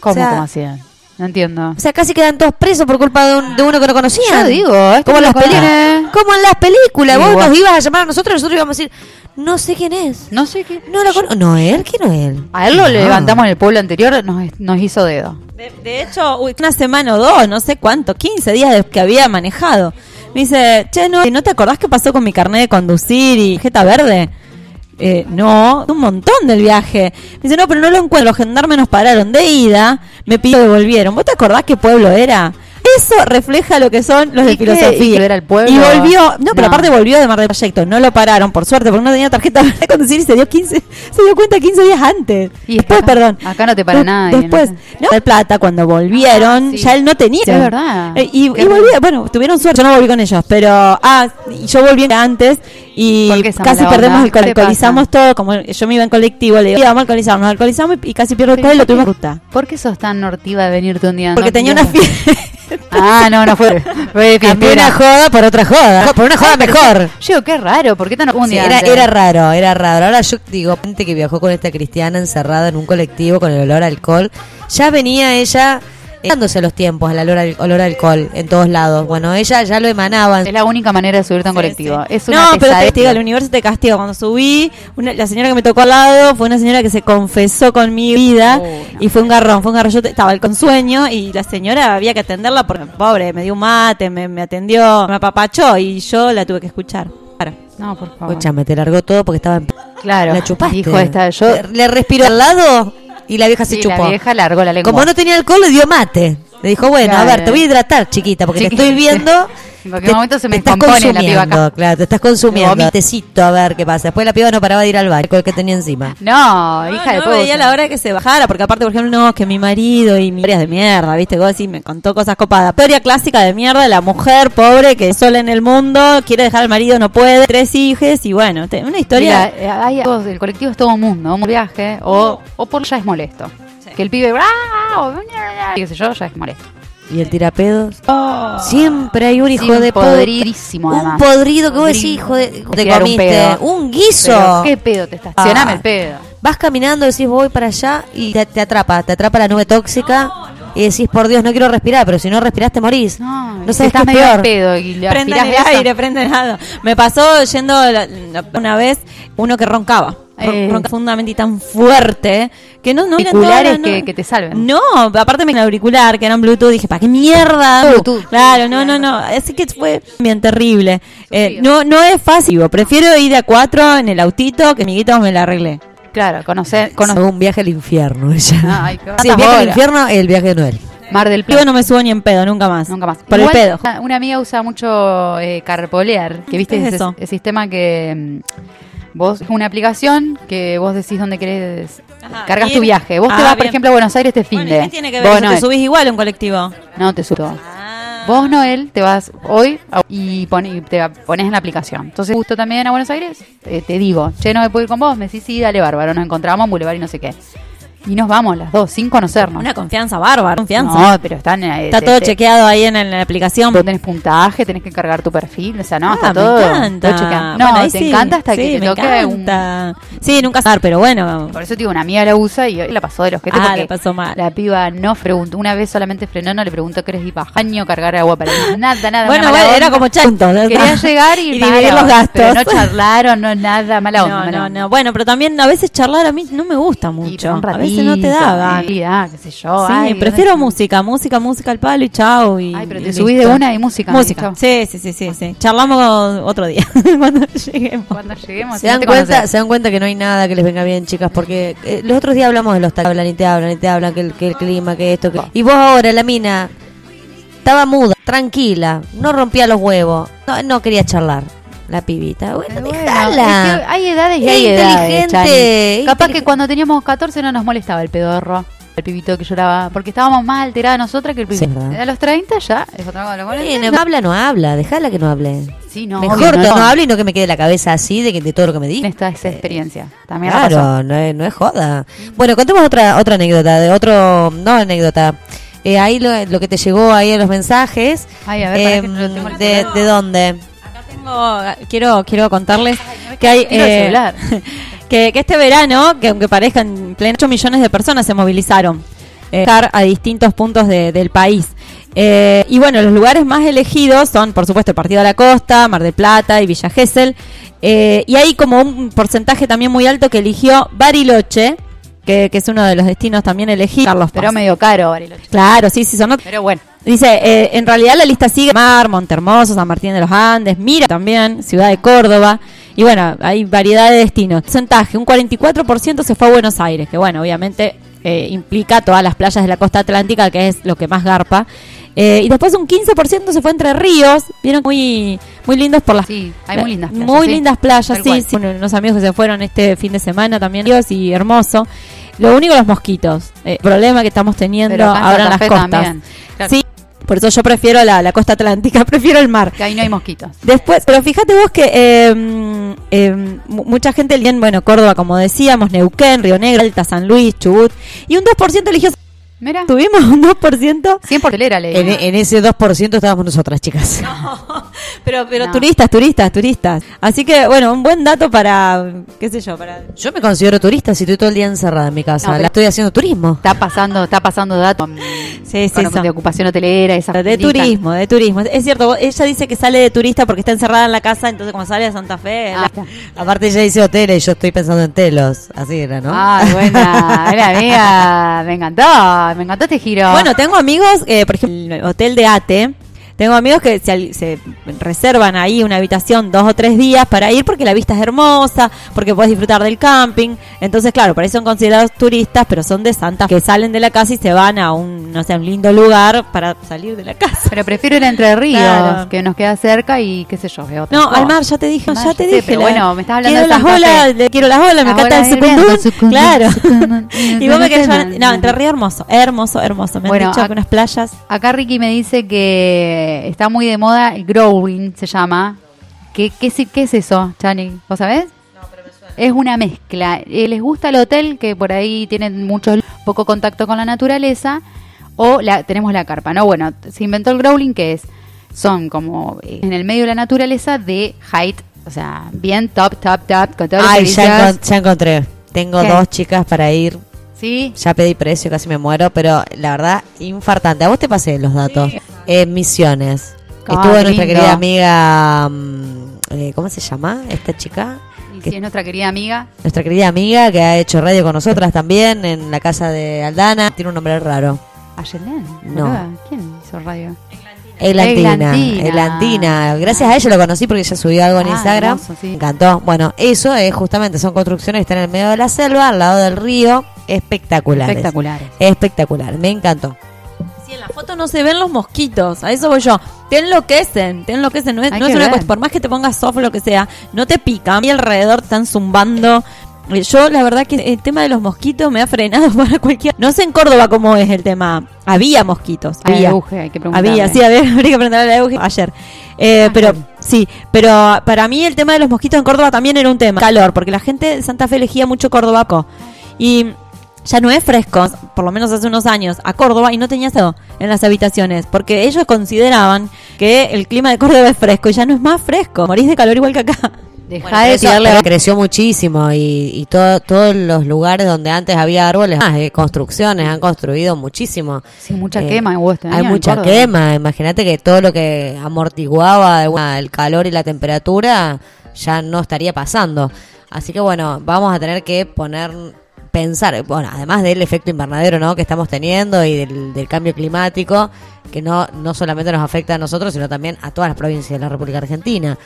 ¿Cómo, o sea, cómo hacían? No entiendo. O sea, casi quedan todos presos por culpa de, un- de uno que no conocían. Yo digo, es como en las películas. Como en las películas. Vos nos ibas a llamar a nosotros y nosotros íbamos a decir, no sé quién es. No sé qué. No lo conozco. ¿Noel? ¿Quién Noel? A él lo levantamos en el pueblo anterior, nos, nos hizo dedo. De, de hecho, una semana o dos, no sé cuánto, 15 días de que había manejado. Me dice, che, ¿no, ¿no te acordás qué pasó con mi carnet de conducir y jeta verde? Eh, no, un montón del viaje. Me dice, no, pero no lo encuentro. Los gendarmes nos pararon de ida, me pidió que volvieron. ¿Vos te acordás qué pueblo era? Eso refleja lo que son los ¿Y de filosofía. ¿Y que era el pueblo? Y volvió, no, pero No. aparte volvió de Mar del Proyecto. No lo pararon, por suerte, porque no tenía tarjeta de conducir y se dio 15, se dio cuenta 15 días antes. Y después, acá- perdón. acá no te para nadie, Después, no de Plata, cuando volvieron, Ah, sí. ya él no tenía. Sí, es verdad. Eh, y, y volví, bueno, tuvieron suerte, yo no volví con ellos, pero, ah, yo volví antes y ¿Por qué esa casi perdemos el ¿Qué te alcoholizamos todo, como yo me iba en colectivo, le digo, íbamos a alcoholizar, nos alcoholizamos y, y casi pierdo el y lo ¿por qué- tuvimos ruta. ¿Por qué sos tan nortiva de venirte un día? Porque No, tenía una fiesta. Ah, no, no fue. Fue Cambié una joda por otra joda. Por una joda mejor. Yo qué raro, ¿por qué tan Sí, era, era raro, era raro. Ahora yo digo, gente que viajó con esta cristiana encerrada en un colectivo con el olor a alcohol, ya venía ella dándose los tiempos al olor, al olor a alcohol en todos lados. Bueno, ella ya lo emanaban. Es la única manera de subirte a un colectivo. Es una No, pero te pesadilla. castiga, el universo te castiga. Cuando subí, una- la señora que me tocó al lado fue una señora que se confesó con mi vida y fue un garrón, fue un garrón. Yo estaba con sueño y la señora había que atenderla porque, pobre, me dio un mate, me, me atendió, me apapachó y yo la tuve que escuchar. Claro. No, por favor. Escúchame, te largó todo porque estaba en... Claro. La chupaste. Dijo esta, yo... Le, respiró al lado y la vieja se Sí, chupó. la vieja largó la lengua. Como no tenía alcohol, le dio mate. Le dijo, bueno, a ver, te voy a hidratar, chiquita, porque Chiquita. te estoy viendo. En cualquier momento se me descompone la piba consumiendo, acá. Claro, te estás consumiendo. vomito. Tecito, a ver qué pasa. Después la piba no paraba de ir al baño con el que tenía encima. No, hija de no puta. veía la hora de que se bajara, porque aparte, por ejemplo, no, que mi marido y mi historias de mierda, ¿viste? Vos decís, me contó cosas copadas. Historia clásica de mierda de la mujer pobre que es sola en el mundo, quiere dejar al marido, no puede, tres hijos y bueno, te- una historia... Mira, eh, hay el colectivo es todo un mundo, un viaje, o, o por ya es molesto. Que el pibe, ¡ah! o, qué sé yo, ya es molesto. Y el tirapedos. Siempre hay un hijo Sí, un de podridísimo, Un además. podrido que vos decís, hijo de. Te un comiste. Un, guiso. Pero, ¿Qué pedo te estacioname Ah. el pedo? Vas caminando, decís voy para allá y te, te atrapa, te atrapa la nube tóxica y decís por Dios no quiero respirar, pero si no respirás te morís. No, No sabes qué estás es peor. pedo y le el eso. aire, prendan nada. Me pasó yendo la- la- una vez uno que roncaba. Ron- Eh. Ronca profundamente y tan fuerte que no, no Auriculares no- que- que te salven. No, aparte me el auricular que era un Bluetooth, dije, ¿para qué mierda? Bluetooth. Claro, no, no, no. Así que fue bien terrible. Eh, no, no es fácil. Prefiero ir a cuatro en el autito que amiguitos me la arreglé. Claro, conocer, Fue un viaje al infierno ella. Ay, qué sí, el viaje al infierno el viaje de Noel. Mar del Yo Plata. no me subo ni en pedo, nunca más. Nunca más. Por Igual, el pedo. Una, una amiga usa mucho eh, carpolear, que viste ¿Qué es ese, eso? ese sistema que mm, vos es una aplicación que vos decís dónde querés Ajá, cargas tu viaje. Vos te Ah, vas, por ejemplo, a Buenos Aires este fin Bueno, de. ¿y ¿Qué tiene que ver? ¿Te subís igual a un colectivo? No te subo. Vos, Noel, te vas hoy a- y, pone- y te pones en la aplicación. Entonces, justo también a Buenos Aires, eh, te digo, che, no me puedo ir con vos. Me decís, sí, dale, bárbaro. Nos encontramos en Boulevard y no sé qué. Y nos vamos las dos, sin conocernos. Una confianza bárbara, confianza. No, pero están. eh, Está te- todo te- chequeado ahí en, en la aplicación. Vos tenés puntaje, tenés que cargar tu perfil, o sea, no, Ah, está me todo. encanta. todo chequeado. No, Bueno, te sí, encanta hasta sí, que te me toque encanta. Sí, nunca saber, pero bueno. Por eso te digo, una amiga la usa y la pasó de los que Ah, le pasó mal. La piba no preguntó, una vez solamente frenó, no le preguntó qué eres baño, cargar agua para nada, nada. Bueno, bueno, era como chanto. ¿no? Quería llegar y, y dividir los gastos. Pero no charlaron, no nada, mala onda. No, mala no, onda. no. Bueno, pero también a veces charlar a mí no me gusta Y mucho. a veces no te ratito, da ganas. sí, ah, qué sé yo. Sí, ay, prefiero ¿dónde- música, música, música al palo y chao. Y, Ay, pero te subís de una y música. Música. Sí, sí, sí, sí, sí. Charlamos otro día cuando lleguemos. Cuando lleguemos, Se no dan, cuenta, se dan cuenta que no hay nada que les venga bien, chicas, porque eh, los otros días hablamos de los taxis, hablan y te hablan y te hablan, que el, que el clima, que esto, que... Y vos ahora, la mina, estaba muda, tranquila, no rompía los huevos, no, no quería charlar, la pibita. Bueno, Bueno, dejala. es que hay edades y Es hay edades. inteligente, es Capaz que cuando teníamos 14 no nos molestaba el pedorro, el pibito que lloraba, porque estábamos más alteradas nosotras que el Sí, pibito. verdad. a los 30 ya es otra cosa. Bueno, Eh, no habla, no habla, dejala que no hable. Sí, no, Mejor obvio, que no, no. hable y no que me quede la cabeza así de, que, de todo lo que me dice. Esta esa experiencia. También la pasó. Claro, no es, no es joda. Bueno, contemos otra otra anécdota, de otro, no anécdota. Eh, ahí lo, lo que te llegó ahí en los mensajes. Ay, a ver, para que em, lo tengo en el de. ¿De dónde? Tengo, quiero, quiero contarles que hay eh, que, que este verano, que aunque parezcan pleno 8 millones de personas se movilizaron eh, a distintos puntos de- del país. Eh, y bueno, los lugares más elegidos son, por supuesto, el Partido de la Costa, Mar del Plata y Villa Gesell. Eh, y hay como un porcentaje también muy alto que eligió Bariloche, que, que es uno de los destinos también elegidos. Carlos Pero medio caro, Bariloche. Claro, sí, sí, son Pero bueno. Dice, eh, en realidad la lista sigue Mar, Montermoso, San Martín de los Andes, Mira también, Ciudad de Córdoba. Y bueno, hay variedad de destinos. Porcentaje, un 44% se fue a Buenos Aires, que bueno, obviamente eh, implica todas las playas de la costa atlántica, que es lo que más garpa. Eh, y después un 15% se fue entre ríos, vieron muy muy lindos por las Sí, hay muy lindas playas. muy sí. lindas playas, sí, cual. sí. Bueno, unos amigos que se fueron este fin de semana también, Dios y hermoso. Lo único los mosquitos, eh, problema que estamos teniendo Pero ahora en las costas. también. Claro. Sí, por eso yo prefiero la, la costa atlántica, prefiero el mar. Que ahí no hay mosquitos. Después, pero fíjate vos que eh, eh, mu- mucha gente eligió, bueno, Córdoba, como decíamos, Neuquén, Río Negro, Alta, San Luis, Chubut, y un 2% eligió, Mira, tuvimos un 2%. 100 por telera leí. En, en ese 2% estábamos nosotras, chicas. Pero, pero No. turistas, turistas, turistas. Así que, bueno, un buen dato para, qué sé yo, para... Yo me considero turista si estoy todo el día encerrada en mi casa. No, La estoy haciendo turismo. Está pasando, está pasando datos Sí, sí, de ocupación hotelera, De turismo, de turismo. Es cierto, ella dice que sale de turista porque está encerrada en la casa, entonces cuando sale a Santa Fe... Ah, la- Aparte ella dice hoteles y yo estoy pensando en telos. Así era, ¿no? Ah, buena, buena amiga, me encantó, me encantó este giro. Bueno, tengo amigos, eh, por ejemplo, el hotel de Ate. Tengo amigos que se, reservan ahí una habitación dos o tres días para ir porque la vista es hermosa, porque puedes disfrutar del camping. Entonces, claro, por ahí son considerados turistas, pero son de Santa que salen de la casa y se van a un, no sé, un lindo lugar para salir de la casa. pero prefiero ir a Entre Ríos, Claro. que nos queda cerca y qué sé yo, veo No, al mar, ya te dije, mar, ya te dije. pero la- bueno, me estás hablando quiero de las olas, le quiero las olas, me encanta el sucundún, Claro. y vos me querés llevar. No, Entre Ríos hermoso, hermoso, hermoso. Me Bueno, han dicho que unas playas. Acá Ricky me dice que está muy de moda el growing, se llama. ¿Qué, qué, es- qué es eso, Chani? ¿Vos sabés? Es una mezcla. Eh, ¿Les gusta el hotel que por ahí tienen mucho poco contacto con la naturaleza? O la, tenemos la carpa, ¿no? Bueno, se inventó el growling que es, son como eh, en el medio de la naturaleza de height, o sea, bien top, top, top, con todos los Ay, ya, servicios. encon- ya encontré. Tengo ¿Qué? dos chicas para ir. Sí, Ya pedí precio, casi me muero, pero la verdad, infartante. A vos te pasé los datos. Eh, misiones. Estuvo nuestra querida amiga, mm, eh, ¿cómo se llama esta chica? y que- si es nuestra querida amiga. Nuestra querida amiga que ha hecho radio con nosotras también en la casa de Aldana. Tiene un nombre raro. Ayelen, No. ¿Quién hizo radio? Eglantina. Eglantina. Eglantina. Gracias a ella lo conocí porque ella subió algo en Ah, Instagram. hermoso, sí. Me encantó. Bueno, eso es justamente, son construcciones que están en el medio de la selva, al lado del río. Espectaculares. Espectaculares. Espectacular. Me encantó. Sí, en la foto no se ven los mosquitos, a eso voy yo. Te enloquecen, te enloquecen. No es, no es una cuestión, por más que te pongas soft o lo que sea, no te pican. Y alrededor te están zumbando. Eh, Yo, la verdad, que el tema de los mosquitos me ha frenado para cualquier. No sé en Córdoba cómo es el tema. Había mosquitos. Había. hay que preguntarle. Había, sí, había, habría que preguntarle a Euge ayer. Eh, Ah, pero sí, pero para mí el tema de los mosquitos en Córdoba también era un tema. Calor, porque la gente de Santa Fe elegía mucho Córdoba. Y ya no es fresco, por lo menos hace unos años, a Córdoba y no tenía eso en las habitaciones, porque ellos consideraban que el clima de Córdoba es fresco y ya no es más fresco, morís de calor igual que acá. Deja Bueno, de eso tirarle creció muchísimo y, y todo, todos los lugares donde antes había árboles, más, eh, construcciones, han construido muchísimo. Sí, mucha Eh, quema este Hay en mucha Córdoba. quema. Imagínate que todo lo que amortiguaba el calor y la temperatura ya no estaría pasando. Así que bueno, vamos a tener que poner pensar, bueno, además del efecto invernadero, ¿no? que estamos teniendo y del, del cambio climático que no no solamente nos afecta a nosotros, sino también a todas las provincias de la República Argentina.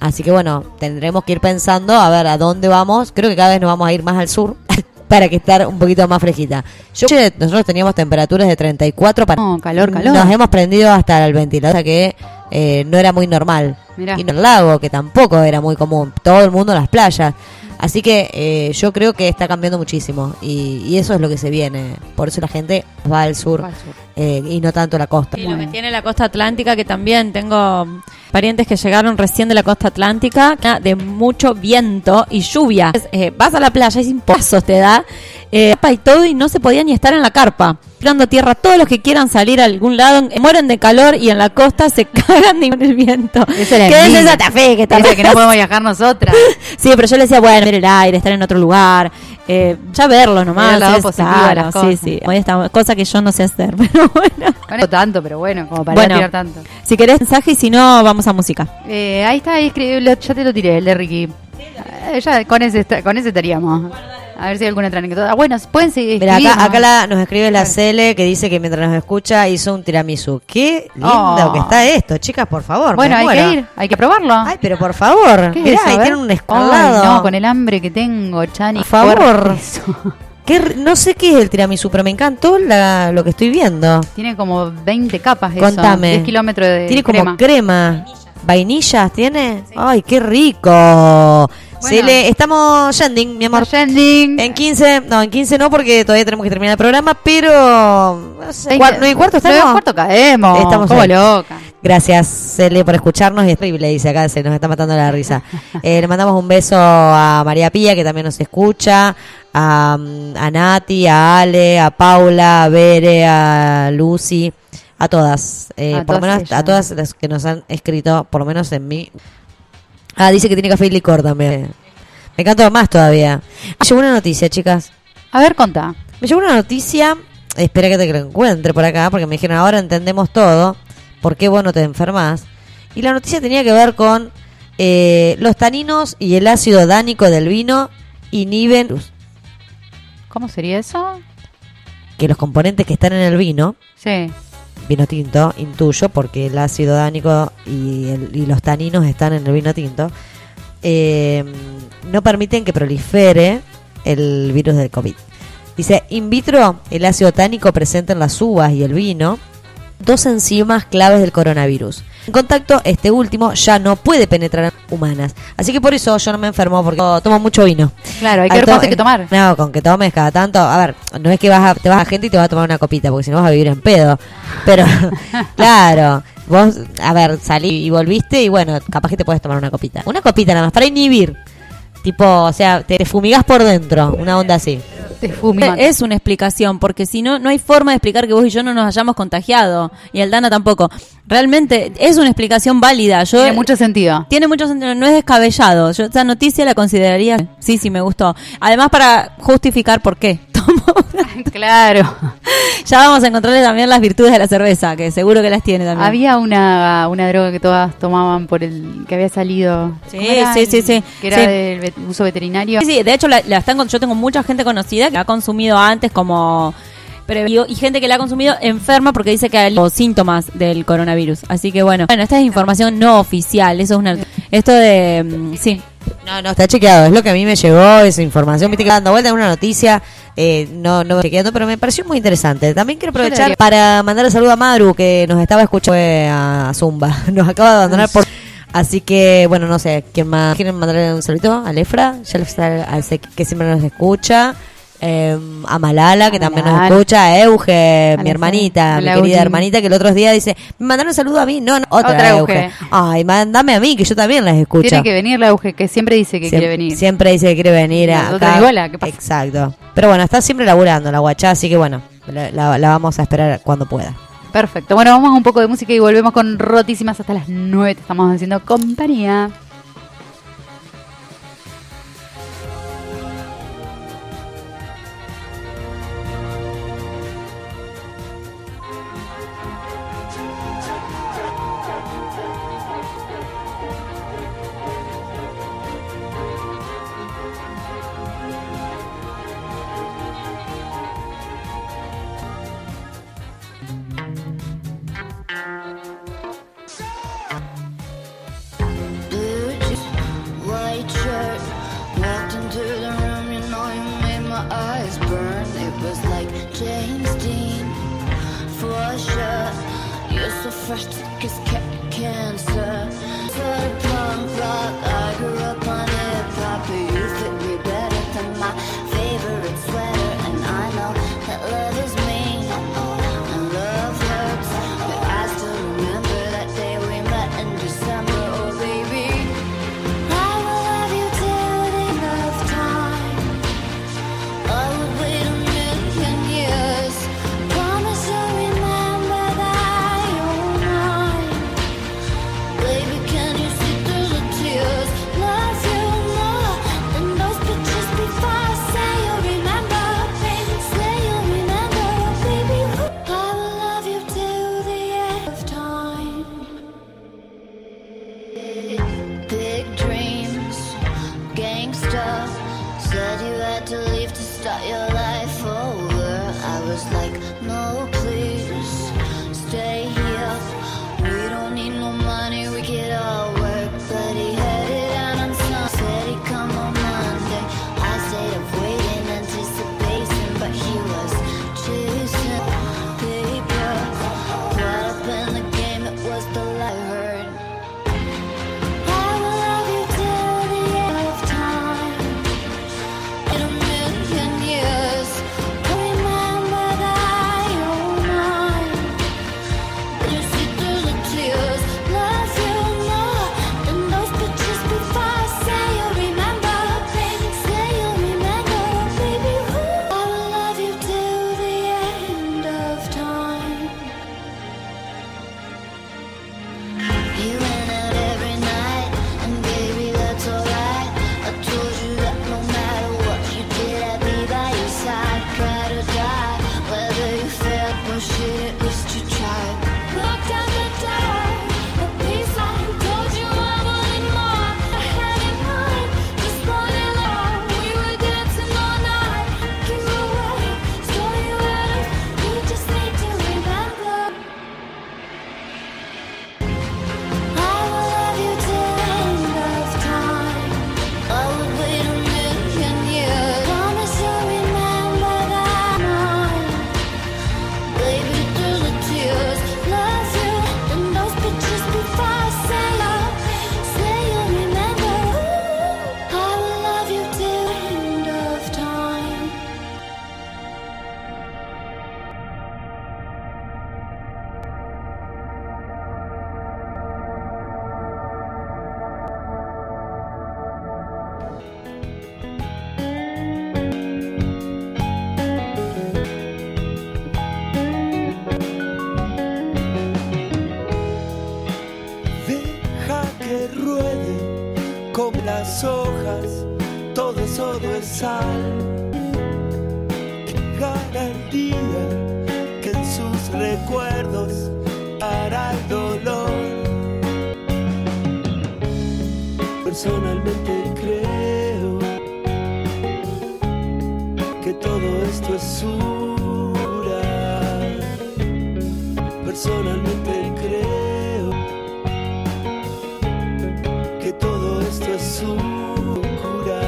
Así que bueno, tendremos que ir pensando a ver a dónde vamos. Creo que cada vez nos vamos a ir más al sur para que estar un poquito más fresquita. Yo, nosotros teníamos temperaturas de 34 para No, calor, calor. nos hemos prendido hasta el ventilador, o sea que eh, no era muy normal. Mirá. Y en el lago, que tampoco era muy común. Todo el mundo en las playas. Así que eh, yo creo que está cambiando muchísimo. Y, y eso es lo que se viene. Por eso la gente va al sur, Va al sur. Eh, y no tanto la costa. Y lo que tiene la costa atlántica, que también tengo parientes que llegaron recién de la costa atlántica, de mucho viento y lluvia. Eh, vas a la playa y sin pozos te da, eh, y todo, y no se podía ni estar en la carpa. Tirando tierra, todos los que quieran salir a algún lado eh, mueren de calor y en la costa se cagan con el viento. Esa era ¿Qué es Santa Fe? Que está que no podemos viajar nosotras. Sí, pero yo le decía, bueno, ver el aire, estar en otro lugar, eh, ya verlo nomás. Ver el lado es- positivo de claro, las sí, cosas. sí. Está, cosa que yo no sé hacer, pero bueno. No tanto, pero bueno, como para Bueno. tirar tanto. Si querés mensaje y si no, vamos a música. Eh, ahí está, ahí escribí, ya te lo tiré, el de Ricky. Eh, ya con ese, con ese estaríamos. A ver si hay alguna otra anécdota. Ah, Bueno, pueden seguir. Mira, acá, la- nos escribe la Cele que dice que mientras nos escucha hizo un tiramisú. Qué lindo Oh. que está esto, chicas, por favor. Bueno, hay que ir, hay que probarlo. Ay, pero por favor. ¿Qué es Mirá, eso? ahí A ver. tiene un Ay, escalado. no, con el hambre que tengo, Chani. Por favor. Eso. Qué no sé qué es el tiramisú, pero me encantó la- lo que estoy viendo. Tiene como 20 capas eso. Contame. 10 kilómetros de Tiene como crema. ¿Vainillas tiene? Ay, qué rico. Bueno. Cele, estamos yending, mi amor. Yending. En 15, no, en 15 no, porque todavía tenemos que terminar el programa, pero. No sé, cua- ¿no y cuarto estamos? y cuarto caemos. Estamos como loca. Gracias, Cele, por escucharnos. Es terrible, dice acá, se nos está matando la risa. Eh, le mandamos un beso a María Pía, que también nos escucha, a, a Nati, a Ale, a Paula, a Bere, a Lucy, a todas, eh, A por lo menos a todas las que nos han escrito, por lo menos en mí. Ah, dice que tiene café y licor también. Me encantó más todavía. Me llegó una noticia, chicas. A ver, contá. Me llegó una noticia, espera que te lo encuentre por acá, porque me dijeron, ahora entendemos todo, por qué vos no te enfermas. Y la noticia tenía que ver con eh, los taninos y el ácido dánico del vino inhiben ¿Cómo sería eso? que los componentes que están en el vino, Sí. vino tinto, intuyo, porque el ácido dánico y, el- y los taninos están en el vino tinto, eh, no permiten que prolifere el virus del COVID. Dice, in vitro, el ácido tánico presente en las uvas y el vino, dos enzimas claves del coronavirus. En contacto, este último ya no puede penetrar en humanas. Así que por eso yo no me enfermo, porque tomo mucho vino. Claro, hay que Al ver to- cuánto hay que tomar. No, con que tomes cada tanto. A ver, no es que vas a, te vas a gente y te vas a tomar una copita, porque si no vas a vivir en pedo. Pero, claro, vos, a ver, salí y volviste y bueno, capaz que te puedes tomar una copita. Una copita nada más, para inhibir. Tipo, o sea, te, te fumigás por dentro, una onda así. Te fumigan. Es una explicación, porque si no, no hay forma de explicar que vos y yo no nos hayamos contagiado, y Aldana tampoco. Realmente es una explicación válida. Yo, Tiene mucho sentido. Tiene mucho sentido, no es descabellado. Yo esa noticia la consideraría, sí, sí, me gustó. Además, para justificar por qué. claro. Ya vamos a encontrarle también las virtudes de la cerveza, que seguro que las tiene también. Había una, una droga que todas tomaban por el que había salido. Sí, sí, sí. Que era Sí. del uso veterinario. Sí, sí, de hecho la, la están yo tengo mucha gente conocida que ha consumido antes como previo y gente que la ha consumido enferma porque dice que hay síntomas del coronavirus. Así que bueno, bueno, esta es información no oficial, eso es una esto de mm, sí. No, no, está chequeado. Es lo que a mí me llegó, esa información. Viste que dando vuelta en una noticia, eh, no, no chequeando, pero me pareció muy interesante. También quiero aprovechar para mandar el saludo a Madru, que nos estaba escuchando fue a Zumba. Nos acaba de abandonar por. Así que, bueno, no sé, ¿quién más? ¿Quieren mandarle un saludito? A Lefra, ya le está- que siempre nos escucha. Eh, a Malala, que también nos escucha. A Euge, mi hermanita, mi querida hermanita, que el otro día dice: Me mandaron un saludo a mí. No, no otra, Otra Euge. Euge. Ay, mandame a mí, que yo también las escucho. Tiene que venir la Euge, que siempre dice que quiere venir. Siempre dice que quiere venir a Nosotros acá. igual, ¿a qué pasa? Exacto. Pero bueno, está siempre laburando la guachá, así que bueno, la, la- la vamos a esperar cuando pueda. Perfecto. Bueno, vamos a un poco de música y volvemos con Rotísimas hasta las 9. Te estamos haciendo compañía. personalmente creo que todo esto es un cura.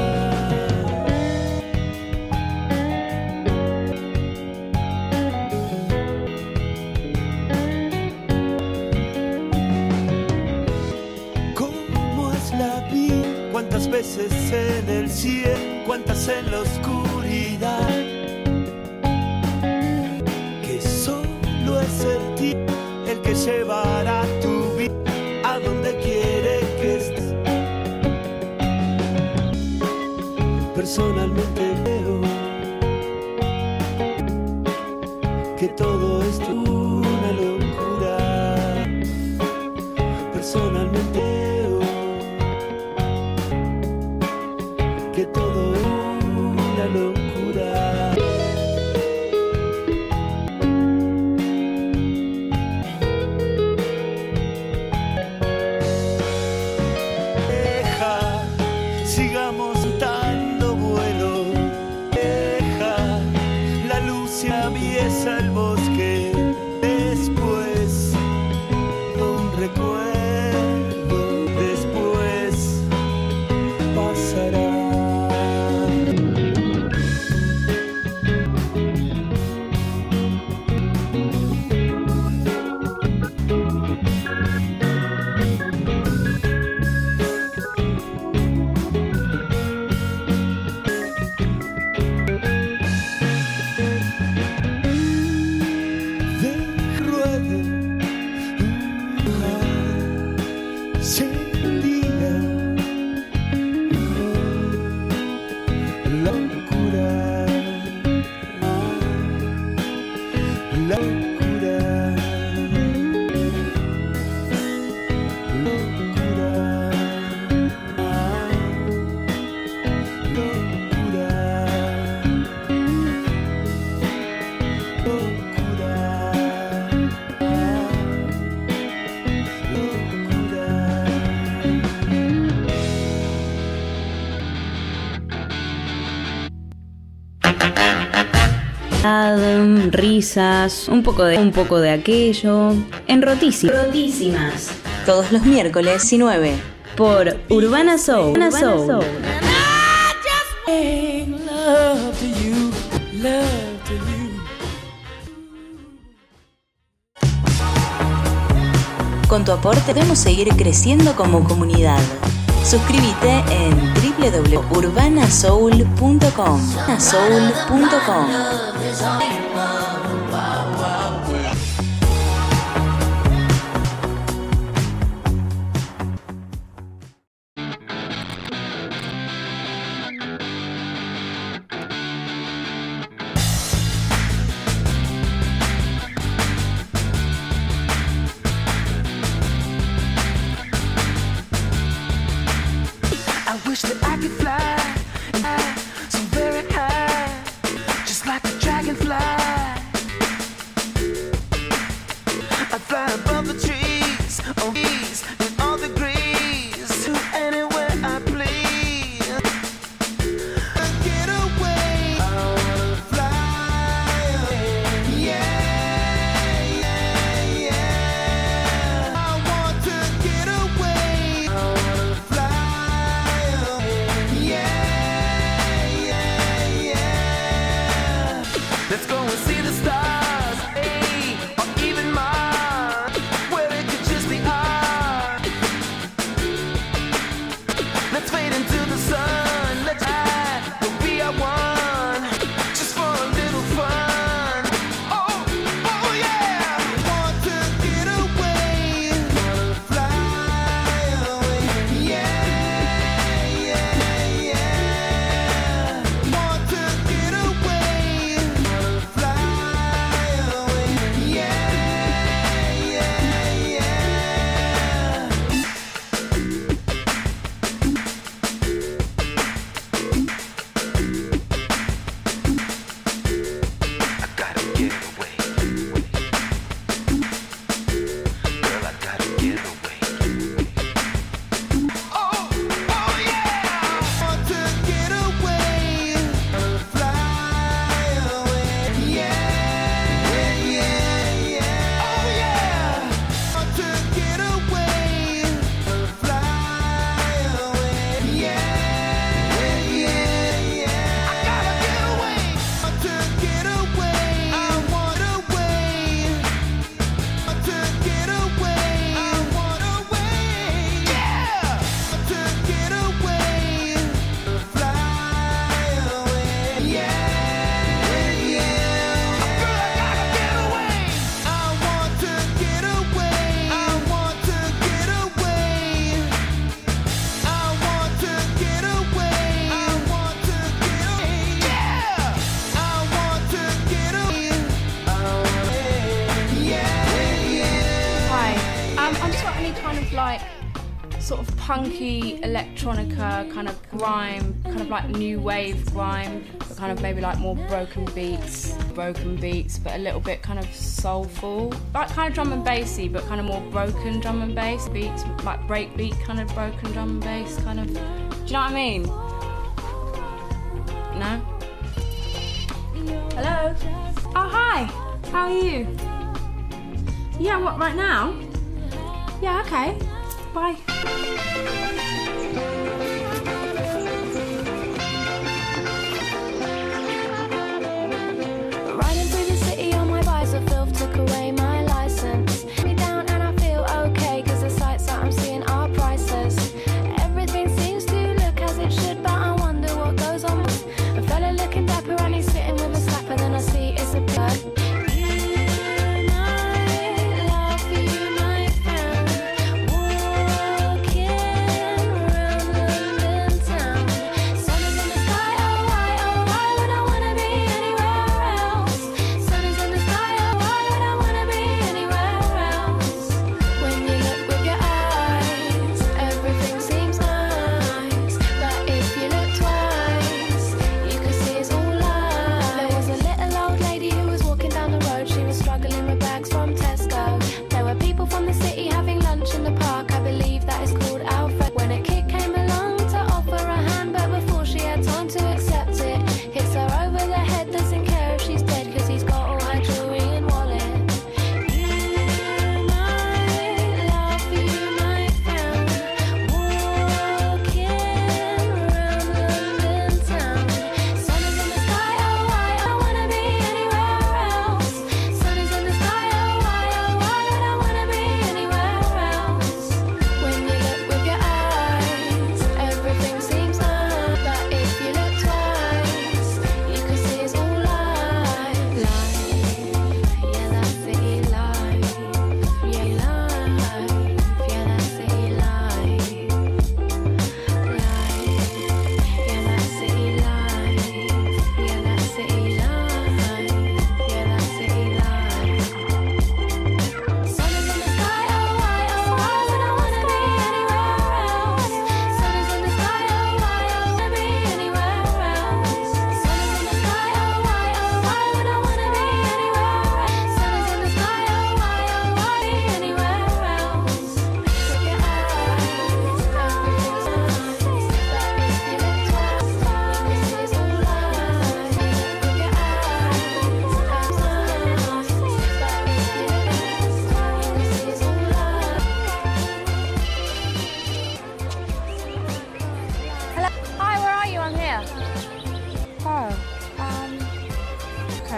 ¿Cómo es la vida? ¿Cuántas veces en el cielo? ¿Cuántas en los risas, un poco de un poco de aquello. En Rotísimas. Todos los miércoles y 9. Por Urbana Soul. Urbana Soul. Con tu aporte debemos seguir creciendo como comunidad. Suscríbete en www.urbanasoul.com. is on. electronica, kind of grime, kind of like new wave grime, but kind of maybe like more broken beats, broken beats, but a little bit kind of soulful, like kind of drum and bassy, but kind of more broken drum and bass beats, like breakbeat kind of broken drum and bass kind of. Do you know what I mean? No. Hello. Oh hi. How are you? Yeah, what right now? Yeah, okay. Bye.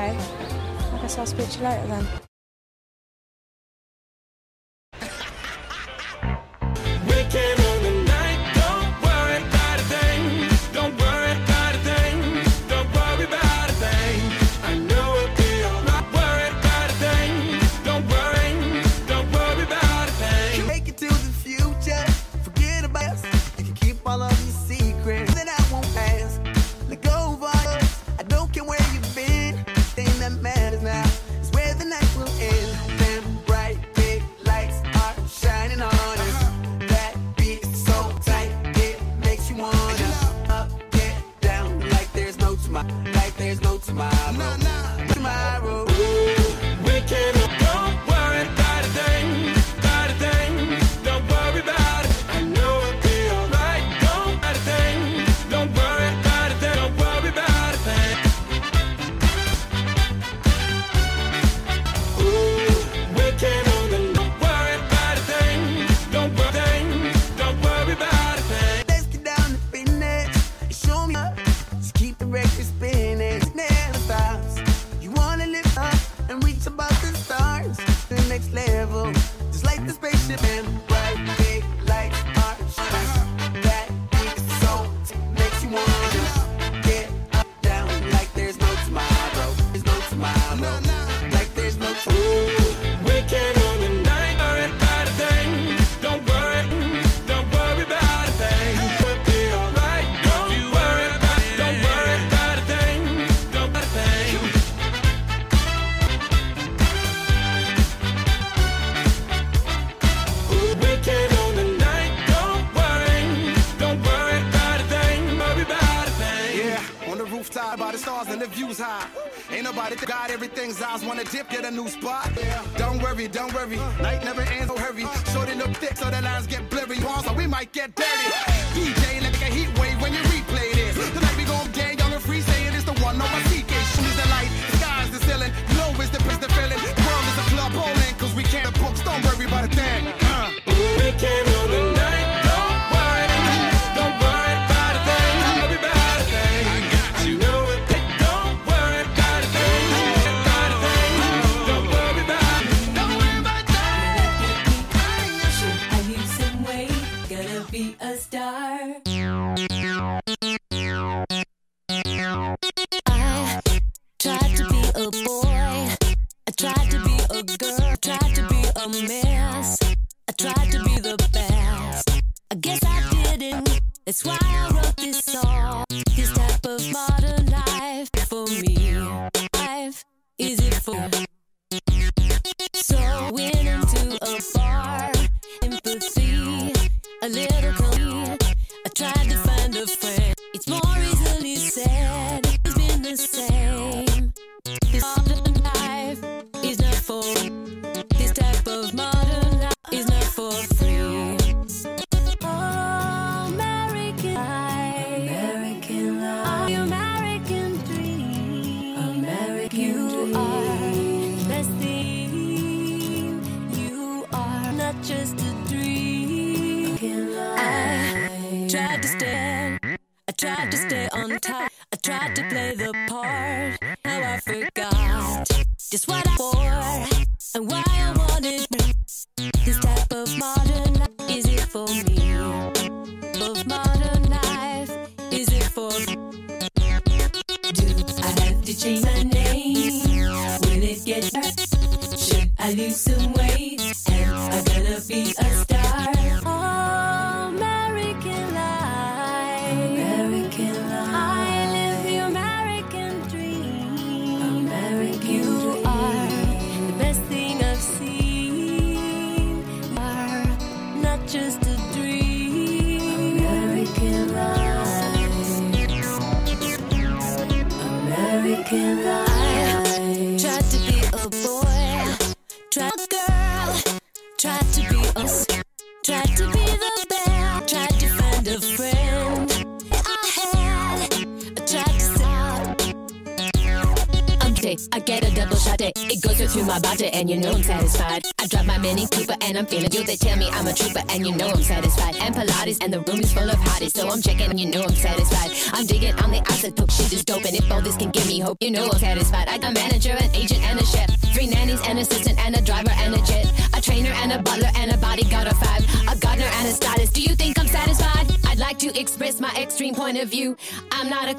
Okay, I guess I'll speak to you later then.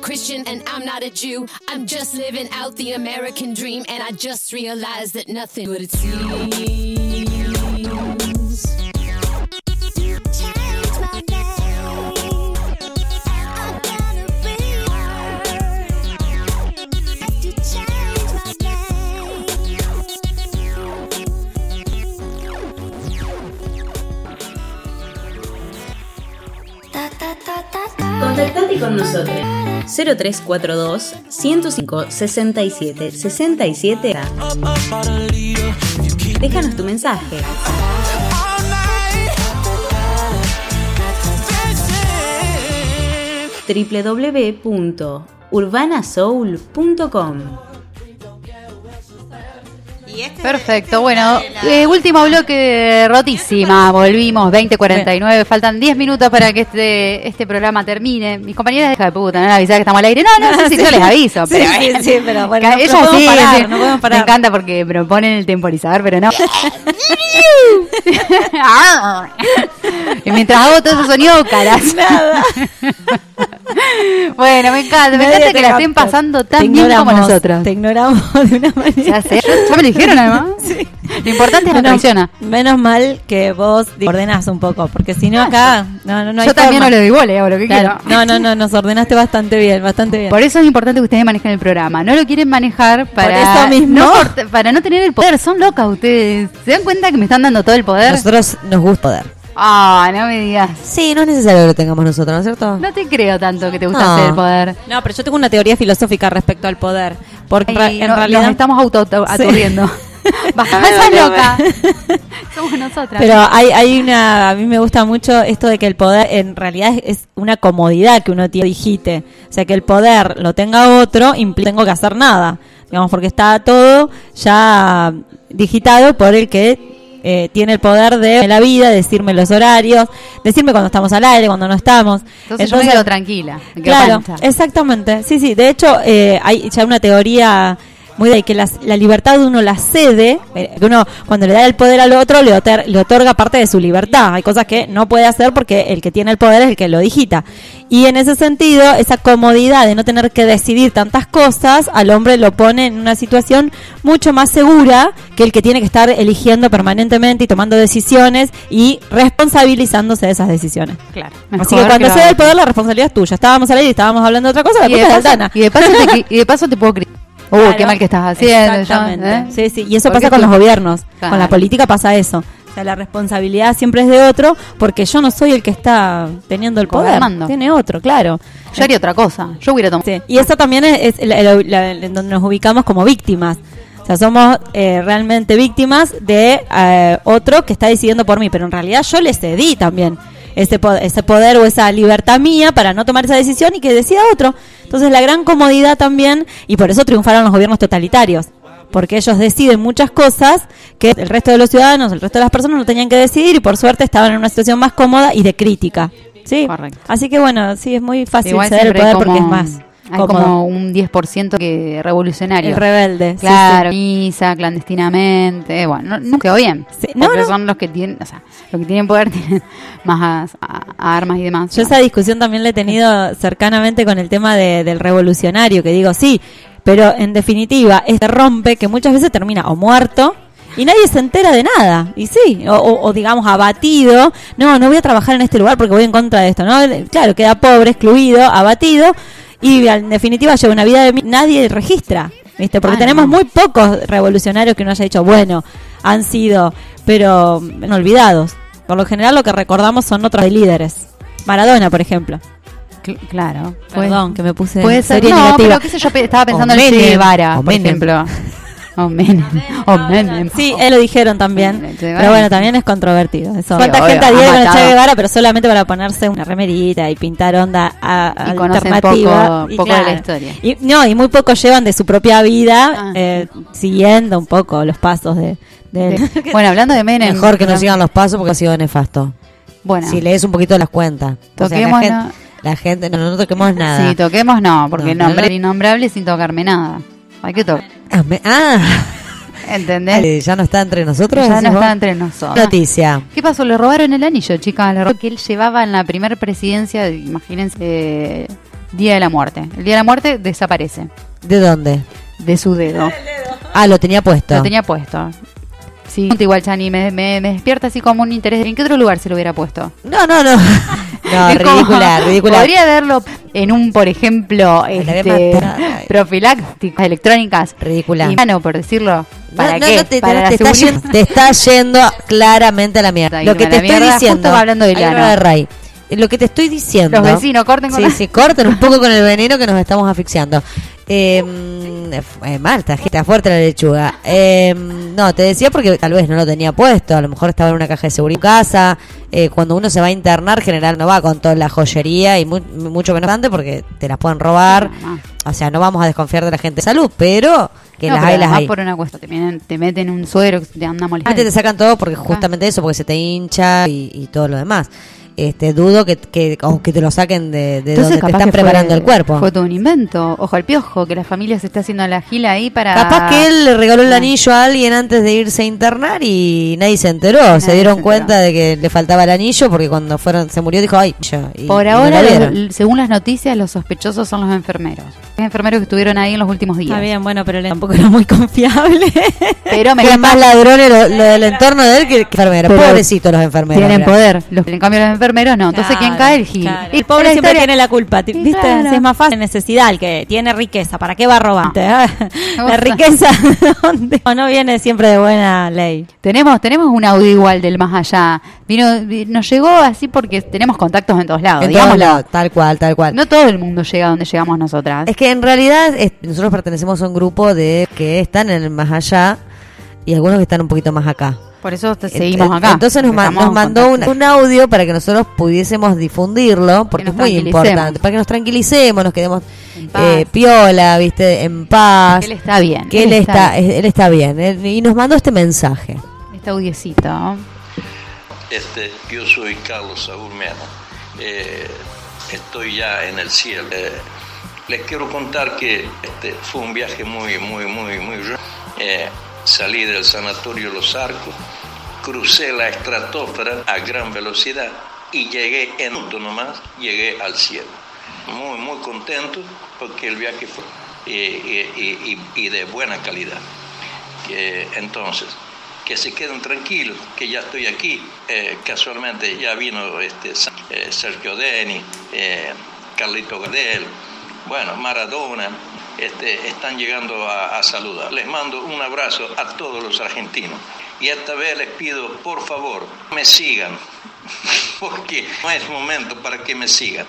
Christian and I'm not a Jew. I'm just living out the American dream, and I just realized that nothing but it's you. 0342 105 67 67. Déjanos tu mensaje. www.urbanasoul.com este Perfecto, bueno, eh, último bloque rotísima, volvimos 20:49, faltan 10 minutos para que este este programa termine. Mis compañeras deja de puta, no les avisar que estamos al aire. No, no, no sé si yo les aviso, pero, sí, bueno, ellos no no podemos parar. Me encanta porque proponen el temporizador, pero no. Ah. y mientras hago todo eso sonido, caras. Bueno, me encanta, me encanta que la estén pasando tan bien como nosotros. Te ignoramos de una manera. Ya me dijeron Lo importante es que funciona. Menos mal que vos ordenás un poco, porque si no ah. acá no, no, no hay Yo también no le doy vole, hago lo que quiero. No, no, no, nos ordenaste bastante bien, bastante bien. Por eso es importante que ustedes manejen el programa. No lo quieren manejar para eso mismo. No para no tener el poder. Son locas ustedes. ¿Se dan cuenta que me están dando todo el poder? Nosotros nos gusta poder. Ah, no me digas. Sí, no es necesario que lo tengamos nosotros, ¿no es cierto? No te creo tanto que te gusta No. hacer el poder. No, pero yo tengo una teoría filosófica respecto al poder. Porque en no- realidad. nos estamos auto auto- Sí. loca. Somos nosotras. Pero hay, hay una, a mí me gusta mucho esto de que el poder en realidad es, es una comodidad que uno tiene, digite. O sea, que el poder lo tenga otro, implica tengo que hacer nada. Digamos, porque está todo ya digitado por el que eh, tiene el poder de la vida, decirme los horarios, decirme cuando estamos al aire, cuando no estamos. Entonces, yo me quedo tranquila. me quedo Claro, pancha. exactamente. Sí, sí. De hecho, eh, hay ya una teoría muy de que las- la libertad de uno la cede, eh, que uno cuando le da el poder al otro le, otor- le otorga parte de su libertad. Hay cosas que no puede hacer porque el que tiene el poder es el que lo digita. Y en ese sentido, esa comodidad de no tener que decidir tantas cosas, al hombre lo pone en una situación mucho más segura que el que tiene que estar eligiendo permanentemente y tomando decisiones y responsabilizándose de esas decisiones. Claro. Así que cuando se da el poder, la responsabilidad es tuya. Estábamos al aire y estábamos hablando de otra cosa, la y de, paso, y de paso te, cri- y de paso te puedo criticar. Uh, Claro. qué mal que estás haciendo. Exactamente. ¿eh? Sí, sí. Y eso pasa con tú- los gobiernos. Claro. Con la política pasa eso. O sea, la responsabilidad siempre es de otro porque yo no soy el que está teniendo el poder. Tiene otro, claro. Yo haría otra cosa. Yo hubiera tomado. Sí. Y eso también es, es la- la- la- en donde nos ubicamos como víctimas. O sea, somos eh, realmente víctimas de eh, otro que está decidiendo por mí, pero en realidad yo le cedí también ese, po- ese poder o esa libertad mía para no tomar esa decisión y que decida otro. Entonces la gran comodidad también, y por eso triunfaron los gobiernos totalitarios, porque ellos deciden muchas cosas que el resto de los ciudadanos, el resto de las personas no tenían que decidir y por suerte estaban en una situación más cómoda y de crítica. Sí, Así que bueno, sí, es muy fácil Igual ceder el poder porque es más Hay cómodo. como un 10% que revolucionario. El rebelde, sí, Claro, sí. misa, clandestinamente. Bueno, no, no quedó bien. no, no. son los que tienen, o sea, los que tienen poder tienen más a- a- armas y demás. Yo esa discusión también la he tenido cercanamente con el tema de- del revolucionario, que digo, sí, pero en definitiva, este rompe que muchas veces termina o muerto y nadie se entera de nada. Y sí, o, o- o digamos abatido, no, no voy a trabajar en este lugar porque voy en contra de esto, ¿no? Claro, queda pobre, excluido, abatido y en definitiva lleva una vida de mi- nadie registra. ¿Viste? Porque tenemos no. muy pocos revolucionarios que uno haya dicho, bueno, han sido, pero mm, olvidados. Por lo general lo que recordamos son otros líderes. Maradona, por ejemplo. claro. Perdón, que me puse Puede ser, seria y no, negativa. pero qué sé yo, estaba pensando O en Che Guevara, por Menem. ejemplo. O Menem. O Menem. Sí, él lo dijeron también. Pero bueno, también es controvertido. Eso. Sí, ¿Cuánta obvio, gente ha adhiere con el Che. Guevara, pero solamente para ponerse una remerita y pintar onda a, Y alternativa? poco- poco de la historia. Y, no, y muy poco llevan de su propia vida, eh, siguiendo un poco los pasos de... de- De- bueno, hablando de Menem. Mejor que no sigan los pasos porque ha sido nefasto. Bueno. Si lees un poquito las cuentas. O sea, la, Toquemos, gente, la gente, no, no toquemos nada. Sí, toquemos no, porque No, nombre no. innombrable sin tocarme nada. Tocar. Ah, me- ah. ¿entendés? Ya no está entre nosotros. Ya no vos? está entre nosotros. Noticia. ¿Qué pasó? Le robaron el anillo, chicas. Le robaron que él llevaba en la primera presidencia, de- imagínense, eh, Día de la Muerte. El Día de la Muerte desaparece ¿De dónde? de su dedo. Ah, lo tenía puesto. Lo tenía puesto. Sí, igual Chani, me, me, me despierta así como un interés. ¿En qué otro lugar se lo hubiera puesto? No, no, no. No, como- ridícula, ridícula. Podría verlo en un, por ejemplo, este, profilácticas electrónicas. Ridícula. Y mano, por decirlo. ¿Para no, qué? no, te, Para te- te está yendo, te está yendo claramente a la mierda. Lo que te estoy mierda, diciendo. hablando de de Ray. Lo que te estoy diciendo. Los vecinos, corten con Sí, la- sí, corten un poco con el veneno que nos estamos asfixiando. Eh, mm, eh, mal, está, está fuerte la lechuga. Eh, no, te decía porque tal vez no lo tenía puesto. A lo mejor estaba en una caja de seguridad en casa. Eh, cuando uno se va a internar, general no va con toda la joyería y mu- mucho menos grande porque te las pueden robar. O sea, no vamos a desconfiar de la gente de salud, pero que No, las pero hay, las hay. por una cuestión, te, vienen- te meten un suero te anda molestando. Antes te sacan todo porque justamente eso, porque se te hincha y, y todo lo demás. Este, dudo que, que, que te lo saquen de, de Entonces, donde te están preparando fue- el cuerpo. Fue todo un invento. Ojo al piojo, que la familia se está haciendo la gila ahí para. Capaz que él le regaló Ah. el anillo a alguien antes de irse a internar y nadie se enteró. se dieron cuenta de que le faltaba el anillo porque cuando fueron se murió dijo, ay, yo. y- Por no ahora, los- según las noticias, los sospechosos son los enfermeros. Los enfermeros que estuvieron ahí en los últimos días. Está bien, bueno, pero tampoco era muy confiable. Pero me más ladrones lo, lo del entorno de él que, enfermeros. Pobrecitos los enfermeros. Tienen poder. Los, en cambio, los enfermeros enfermeros no. Entonces, ¿quién cae? El Gil. Claro. Y El pobre la siempre historia- tiene la culpa. ¿Viste? claro. Es más fácil necesidad, el que tiene riqueza, ¿para qué va a robar? la sea- riqueza ¿dónde? no viene siempre de buena ley. Tenemos, tenemos un audio igual del más allá. Vino, vi- nos llegó así porque tenemos contactos en todos lados. En todos digámoslo. lados, tal cual, tal cual. No todo el mundo llega donde llegamos nosotras. Es que en realidad es- nosotros pertenecemos a un grupo de que están en el más allá y algunos que están un poquito más acá. Por eso te seguimos acá. Entonces nos, mandó un, audio para que nosotros pudiésemos difundirlo, porque es muy importante, para que nos tranquilicemos, nos quedemos eh, piola, viste, en paz. Que él está bien, Que él él, está está, él está bien. él- y nos mandó este mensaje. Este audiecito. Este, yo soy Carlos Saúl Mena. Eh, estoy ya en el cielo. Eh, les quiero contar que este, fue un viaje muy, muy, muy, muy. Eh, salí del sanatorio Los Arcos, crucé la estratosfera a gran velocidad y llegué en minuto nomás, llegué al cielo. Muy, muy contento porque el viaje fue y- de buena calidad. Entonces, que se queden tranquilos, que ya estoy aquí. Eh, casualmente ya vino este, eh, Sergio Deni, eh, Carlito Gardel, bueno, Maradona, este, están llegando a, a saludar. Les mando un abrazo a todos los argentinos. Y esta vez les pido, por favor, me sigan, porque no es momento para que me sigan.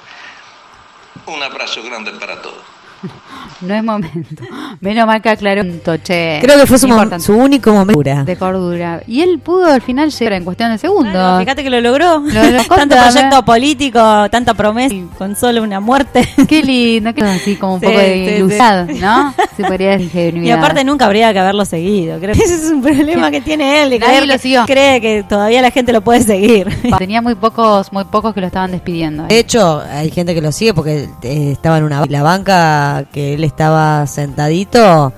Un abrazo grande para todos. No es momento. Menos mal que aclaró un toche. Creo que fue su, único momento. de cordura. Y él pudo al final llegar en cuestión de segundos. Fíjate que lo logró. Lo logró. Tanto proyecto político, tanta promesa y con solo una muerte. Qué lindo, que así como un Sí, poco de sí, sí. ilusidad, ¿no? Se podría decir Y ingenuidad. aparte nunca habría que haberlo seguido. Creo que ese es un problema que tiene él. de Nadie lo siguió. Cree que todavía la gente lo puede seguir. Tenía muy pocos, muy pocos que lo estaban despidiendo. De hecho, hay gente que lo sigue porque eh, estaba en una la banca que él estaba sentadito.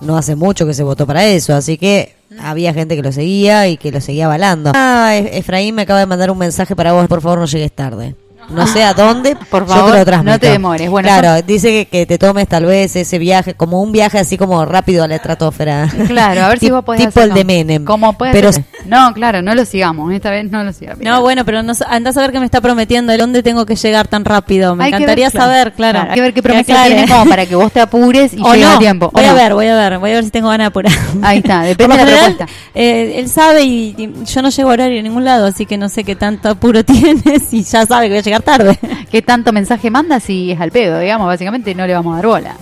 No hace mucho que se votó para eso, así que había gente que lo seguía y que lo seguía avalando. Ah, E- Efraín me acaba de mandar un mensaje para vos, por favor no llegues tarde. No sé a dónde, Por yo favor, te lo transmito. no te demores. Bueno, claro, dice que, que te tomes tal vez ese viaje, como un viaje así como rápido a la estratosfera. Claro, a ver si vos podés Tipo el de Menem. Como puede Pero. No, claro, no lo sigamos. Esta vez no lo sigamos. No, bueno, pero no, andás a ver qué me está prometiendo. ¿Dónde tengo que llegar tan rápido? Me Hay encantaría ver, saber, claro. Claro, hay que ver qué promesa tiene como para que vos te apures y O llegue no. a tiempo. ¿o Voy a no? ver, voy a ver, voy a ver si tengo ganas de apurar. Ahí está, depende de la general, propuesta. eh, él sabe y, y yo no llego a horario en ningún lado, así que no sé qué tanto apuro tienes y ya sabe que voy a llegar tarde. ¿Qué tanto mensaje manda si es al pedo? Digamos, básicamente no le vamos a dar bola.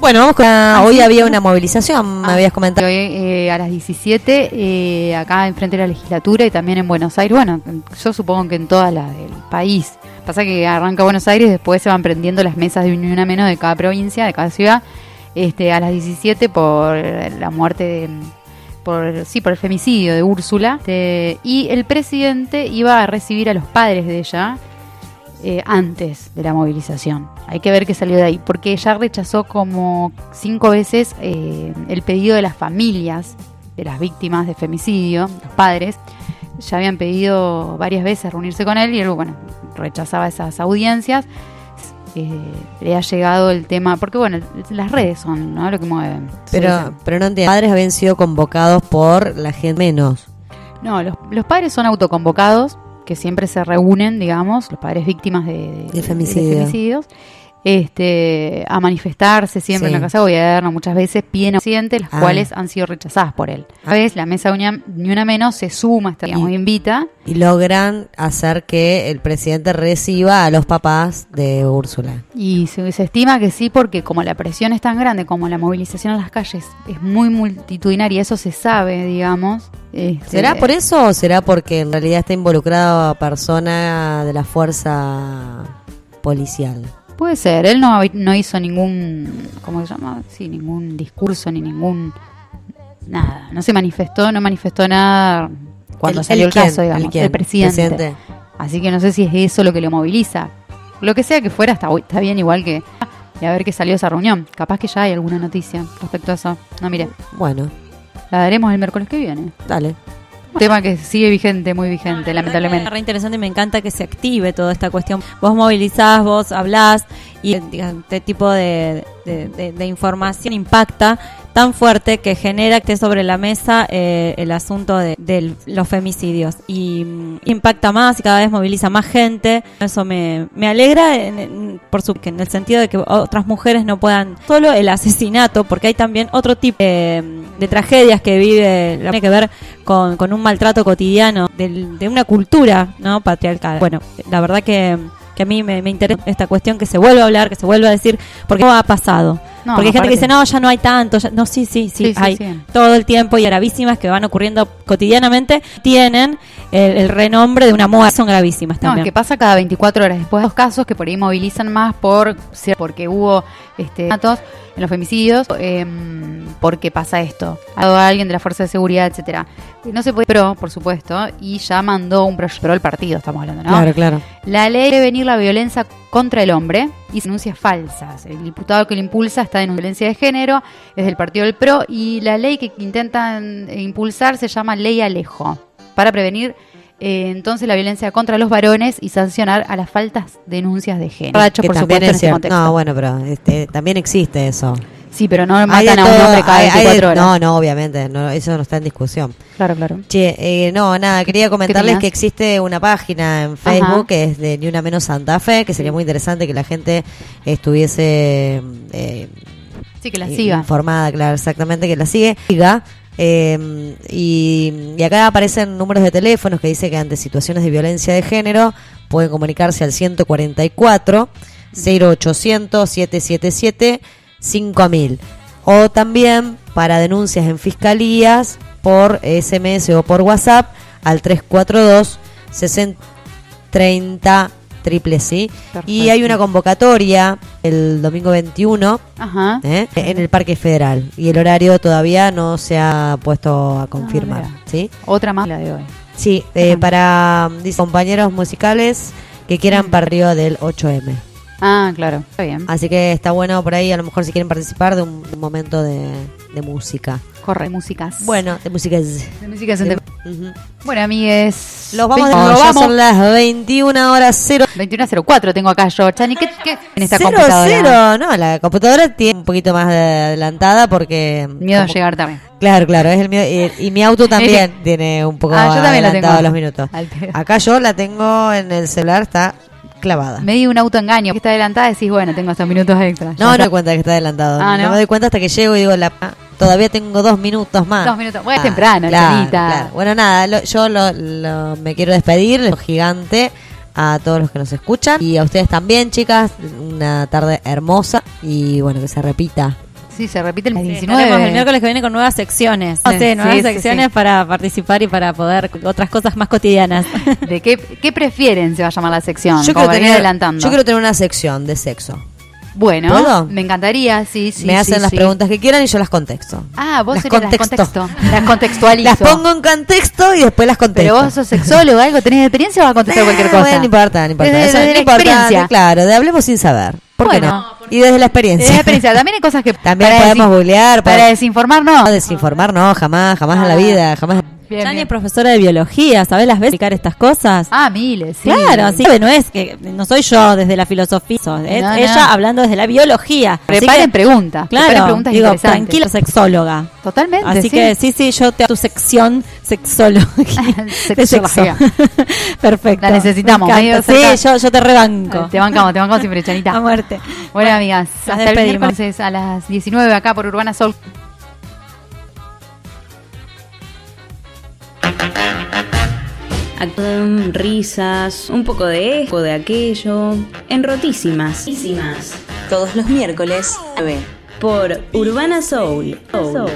Bueno, vamos con... Ah, hoy había una movilización, me habías comentado. Hoy eh, a las 17, eh, acá enfrente de la legislatura y también en Buenos Aires. Bueno, yo supongo que en todas las del país. Pasa que arranca Buenos Aires, después se van prendiendo las mesas de una menos de cada provincia, de cada ciudad. Este, a las 17 por la muerte de por sí por el femicidio de Úrsula y el presidente iba a recibir a los padres de ella eh, antes de la movilización. Hay que ver qué salió de ahí, porque ella rechazó como cinco veces eh, el pedido de las familias de las víctimas de femicidio, los padres. Ya habían pedido varias veces reunirse con él y él, bueno, rechazaba esas audiencias. Eh, le ha llegado el tema, porque bueno, las redes son ¿no? lo que mueven. Pero, pero no entiendo. Padres habían sido convocados por la gente menos. No, los, los padres son autoconvocados, que siempre se reúnen, digamos, los padres víctimas de, de- De femicidio. femicidios, este, a manifestarse siempre Sí. en la Casa de Gobierno, muchas veces piden al presidente, las Ah. cuales han sido rechazadas por él. A veces la mesa de Unia- ni una menos se suma, está, digamos, invita. Y logran hacer que el presidente reciba a los papás de Úrsula. Y se, se estima que sí, porque como la presión es tan grande, como la movilización en las calles es muy multitudinaria, eso se sabe, digamos. este, ¿Será por eso o será porque en realidad está involucrada persona de la fuerza policial? Puede ser, él no, no hizo ningún, ¿cómo se llama? Sí, ningún discurso ni ningún, nada, no se manifestó, no manifestó nada cuando ¿El- salió el quién? caso, digamos, ¿El quién? el presidente. Presidente. Así que no sé si es eso lo que lo moviliza. Lo que sea que fuera está, está bien igual que y a ver qué salió esa reunión. Capaz que ya hay alguna noticia respecto a eso. No, mire, Bueno, la daremos el miércoles que viene. dale. Tema que sigue vigente, muy vigente, lamentablemente. Es re interesante y me encanta que se active toda esta cuestión. Vos movilizás, vos hablás y digamos, este tipo de, de- de- de información impacta, tan fuerte que genera que esté sobre la mesa eh, el asunto de, de los femicidios y mm, impacta más y cada vez moviliza más gente. Eso me, me alegra en, en- por su, en el sentido de que otras mujeres no puedan solo el asesinato, porque hay también otro tipo eh, de tragedias que vive, tiene que ver con, un maltrato cotidiano del- de una cultura no patriarcal. Bueno, la verdad que, a mí me interesa esta cuestión que se vuelva a hablar, que se vuelva a decir, porque no ha pasado. No, porque hay gente que dice, no, ya no hay tanto. ya- No, sí, sí, sí, hay sí. todo el tiempo y gravísimas que van ocurriendo cotidianamente tienen el, el renombre de una muerte. Son gravísimas No, también. que pasa cada 24 horas. Después dos casos que por ahí movilizan más por porque hubo este datos en los femicidios, em, porque pasa esto. A alguien de la fuerza de seguridad, etcétera. No se puede, pero por supuesto, y ya mandó un proyecto, pero el partido estamos hablando, ¿no? Claro, claro. La ley de prevenir la violencia contra el hombre y denuncias falsas. El diputado que lo impulsa está en violencia de género, es del partido del PRO, y la ley que intentan impulsar se llama Ley Alejo, para prevenir eh, entonces la violencia contra los varones y sancionar a las faltas denuncias de género. Por supuesto, en este contexto. No, bueno, pero este, también existe eso. Sí, pero no matan a un todo, hombre cada hay- hay de- 24 horas. No, no, obviamente, no, eso no está en discusión. Claro, claro. Che, eh, no, nada, quería comentarles que existe una página en Facebook que es de Ni Una Menos Santa Fe, que sería muy interesante que la gente estuviese eh, Sí, que la eh, siga. informada, claro, exactamente, que la sigue. Siga. eh, y, y acá aparecen números de teléfonos que dice que ante situaciones de violencia de género pueden comunicarse al 144 0800 777 5000 o también para denuncias en fiscalías por SMS o por WhatsApp al 342 60 30 triple sí y hay una convocatoria el domingo 21 Ajá. ¿eh? en el Parque Federal y el horario todavía no se ha puesto a confirmar mira. ¿sí? Otra más la de hoy. Sí, eh, para dice, compañeros musicales que quieran para arriba del 8M. Ah, claro, está bien. Así que está bueno por ahí, a lo mejor si quieren participar de un, de un momento de, de música. Corre, músicas. Bueno, de músicas. De músicas en de- Bueno, amigues. Los vamos, Veinte- no, lo ya vamos. son las 21 horas 0. 21.04 tengo acá yo. Chani, ¿qué, qué en esta Cero, computadora? cero. No, la computadora tiene un poquito más de adelantada porque... Miedo a como- llegar también. Claro, claro, es el mío. Y, y mi auto también tiene un poco Ah, yo adelantado los minutos. Acá yo la tengo en el celular, está clavada. Me di un autoengaño. Que está adelantada decís, bueno, tengo estos minutos extras. No, no me doy cuenta que está adelantado. Ah, ¿no? ¿no? me doy cuenta hasta que llego y digo, la, ah, todavía tengo dos minutos más. Dos minutos. Bueno, es Ah, temprano, claro, claro. Bueno, nada, lo- yo lo, lo- me quiero despedir, lo gigante a todos los que nos escuchan y a ustedes también, chicas. Una tarde hermosa y bueno, que se repita. Sí, se repite el Sí, 19. estaremos el miércoles que viene con nuevas secciones. Sí, No sé, nuevas sí, sí, secciones sí. para participar y para poder otras cosas más cotidianas. ¿De qué, qué prefieren se va a llamar la sección? Yo quiero, tener, adelantando. yo quiero tener una sección de sexo. Bueno, ¿Puedo? me encantaría, sí, sí. me sí, hacen las sí. preguntas que quieran y yo las contesto. Ah, vos Las eres las contexto. contexto. Las contextualizo. Las pongo en contexto y después las contesto. Pero vos sos sexólogo, algo, tenés experiencia o vas a contestar cualquier Ah, cosa. bueno, no importa, no importa. Desde- Eso desde no importa, experiencia. Claro, de hablemos sin saber. ¿Por qué Bueno. no? Y desde la experiencia. Desde la experiencia. También hay cosas que. También podemos googlear. Para para- desinformar, no. No, desinformar no, jamás, jamás en la Ah. vida, jamás. Bien, Chani bien. es profesora de biología, ¿sabes las veces explicar estas cosas? Ah, miles, sí. Claro, sí. No es que no soy yo desde la filosofía, es No, no. ella hablando desde la biología. Preparen preguntas. Claro, preparen preguntas digo, tranquila, sexóloga. Totalmente. Así sí. que sí, sí, yo te tu sección sexología. Sexología. Perfecto. La necesitamos, medio. Sí, yo, yo te rebanco. Te bancamos, te bancamos siempre, Chanita. A muerte. Bueno, amigas, hasta el despedimos. miércoles a las 19 acá por Urbana Soul. Actúan risas, un poco de esto, de aquello, en rotísimas. Todos los miércoles, a. Por Urbana Soul. Soul.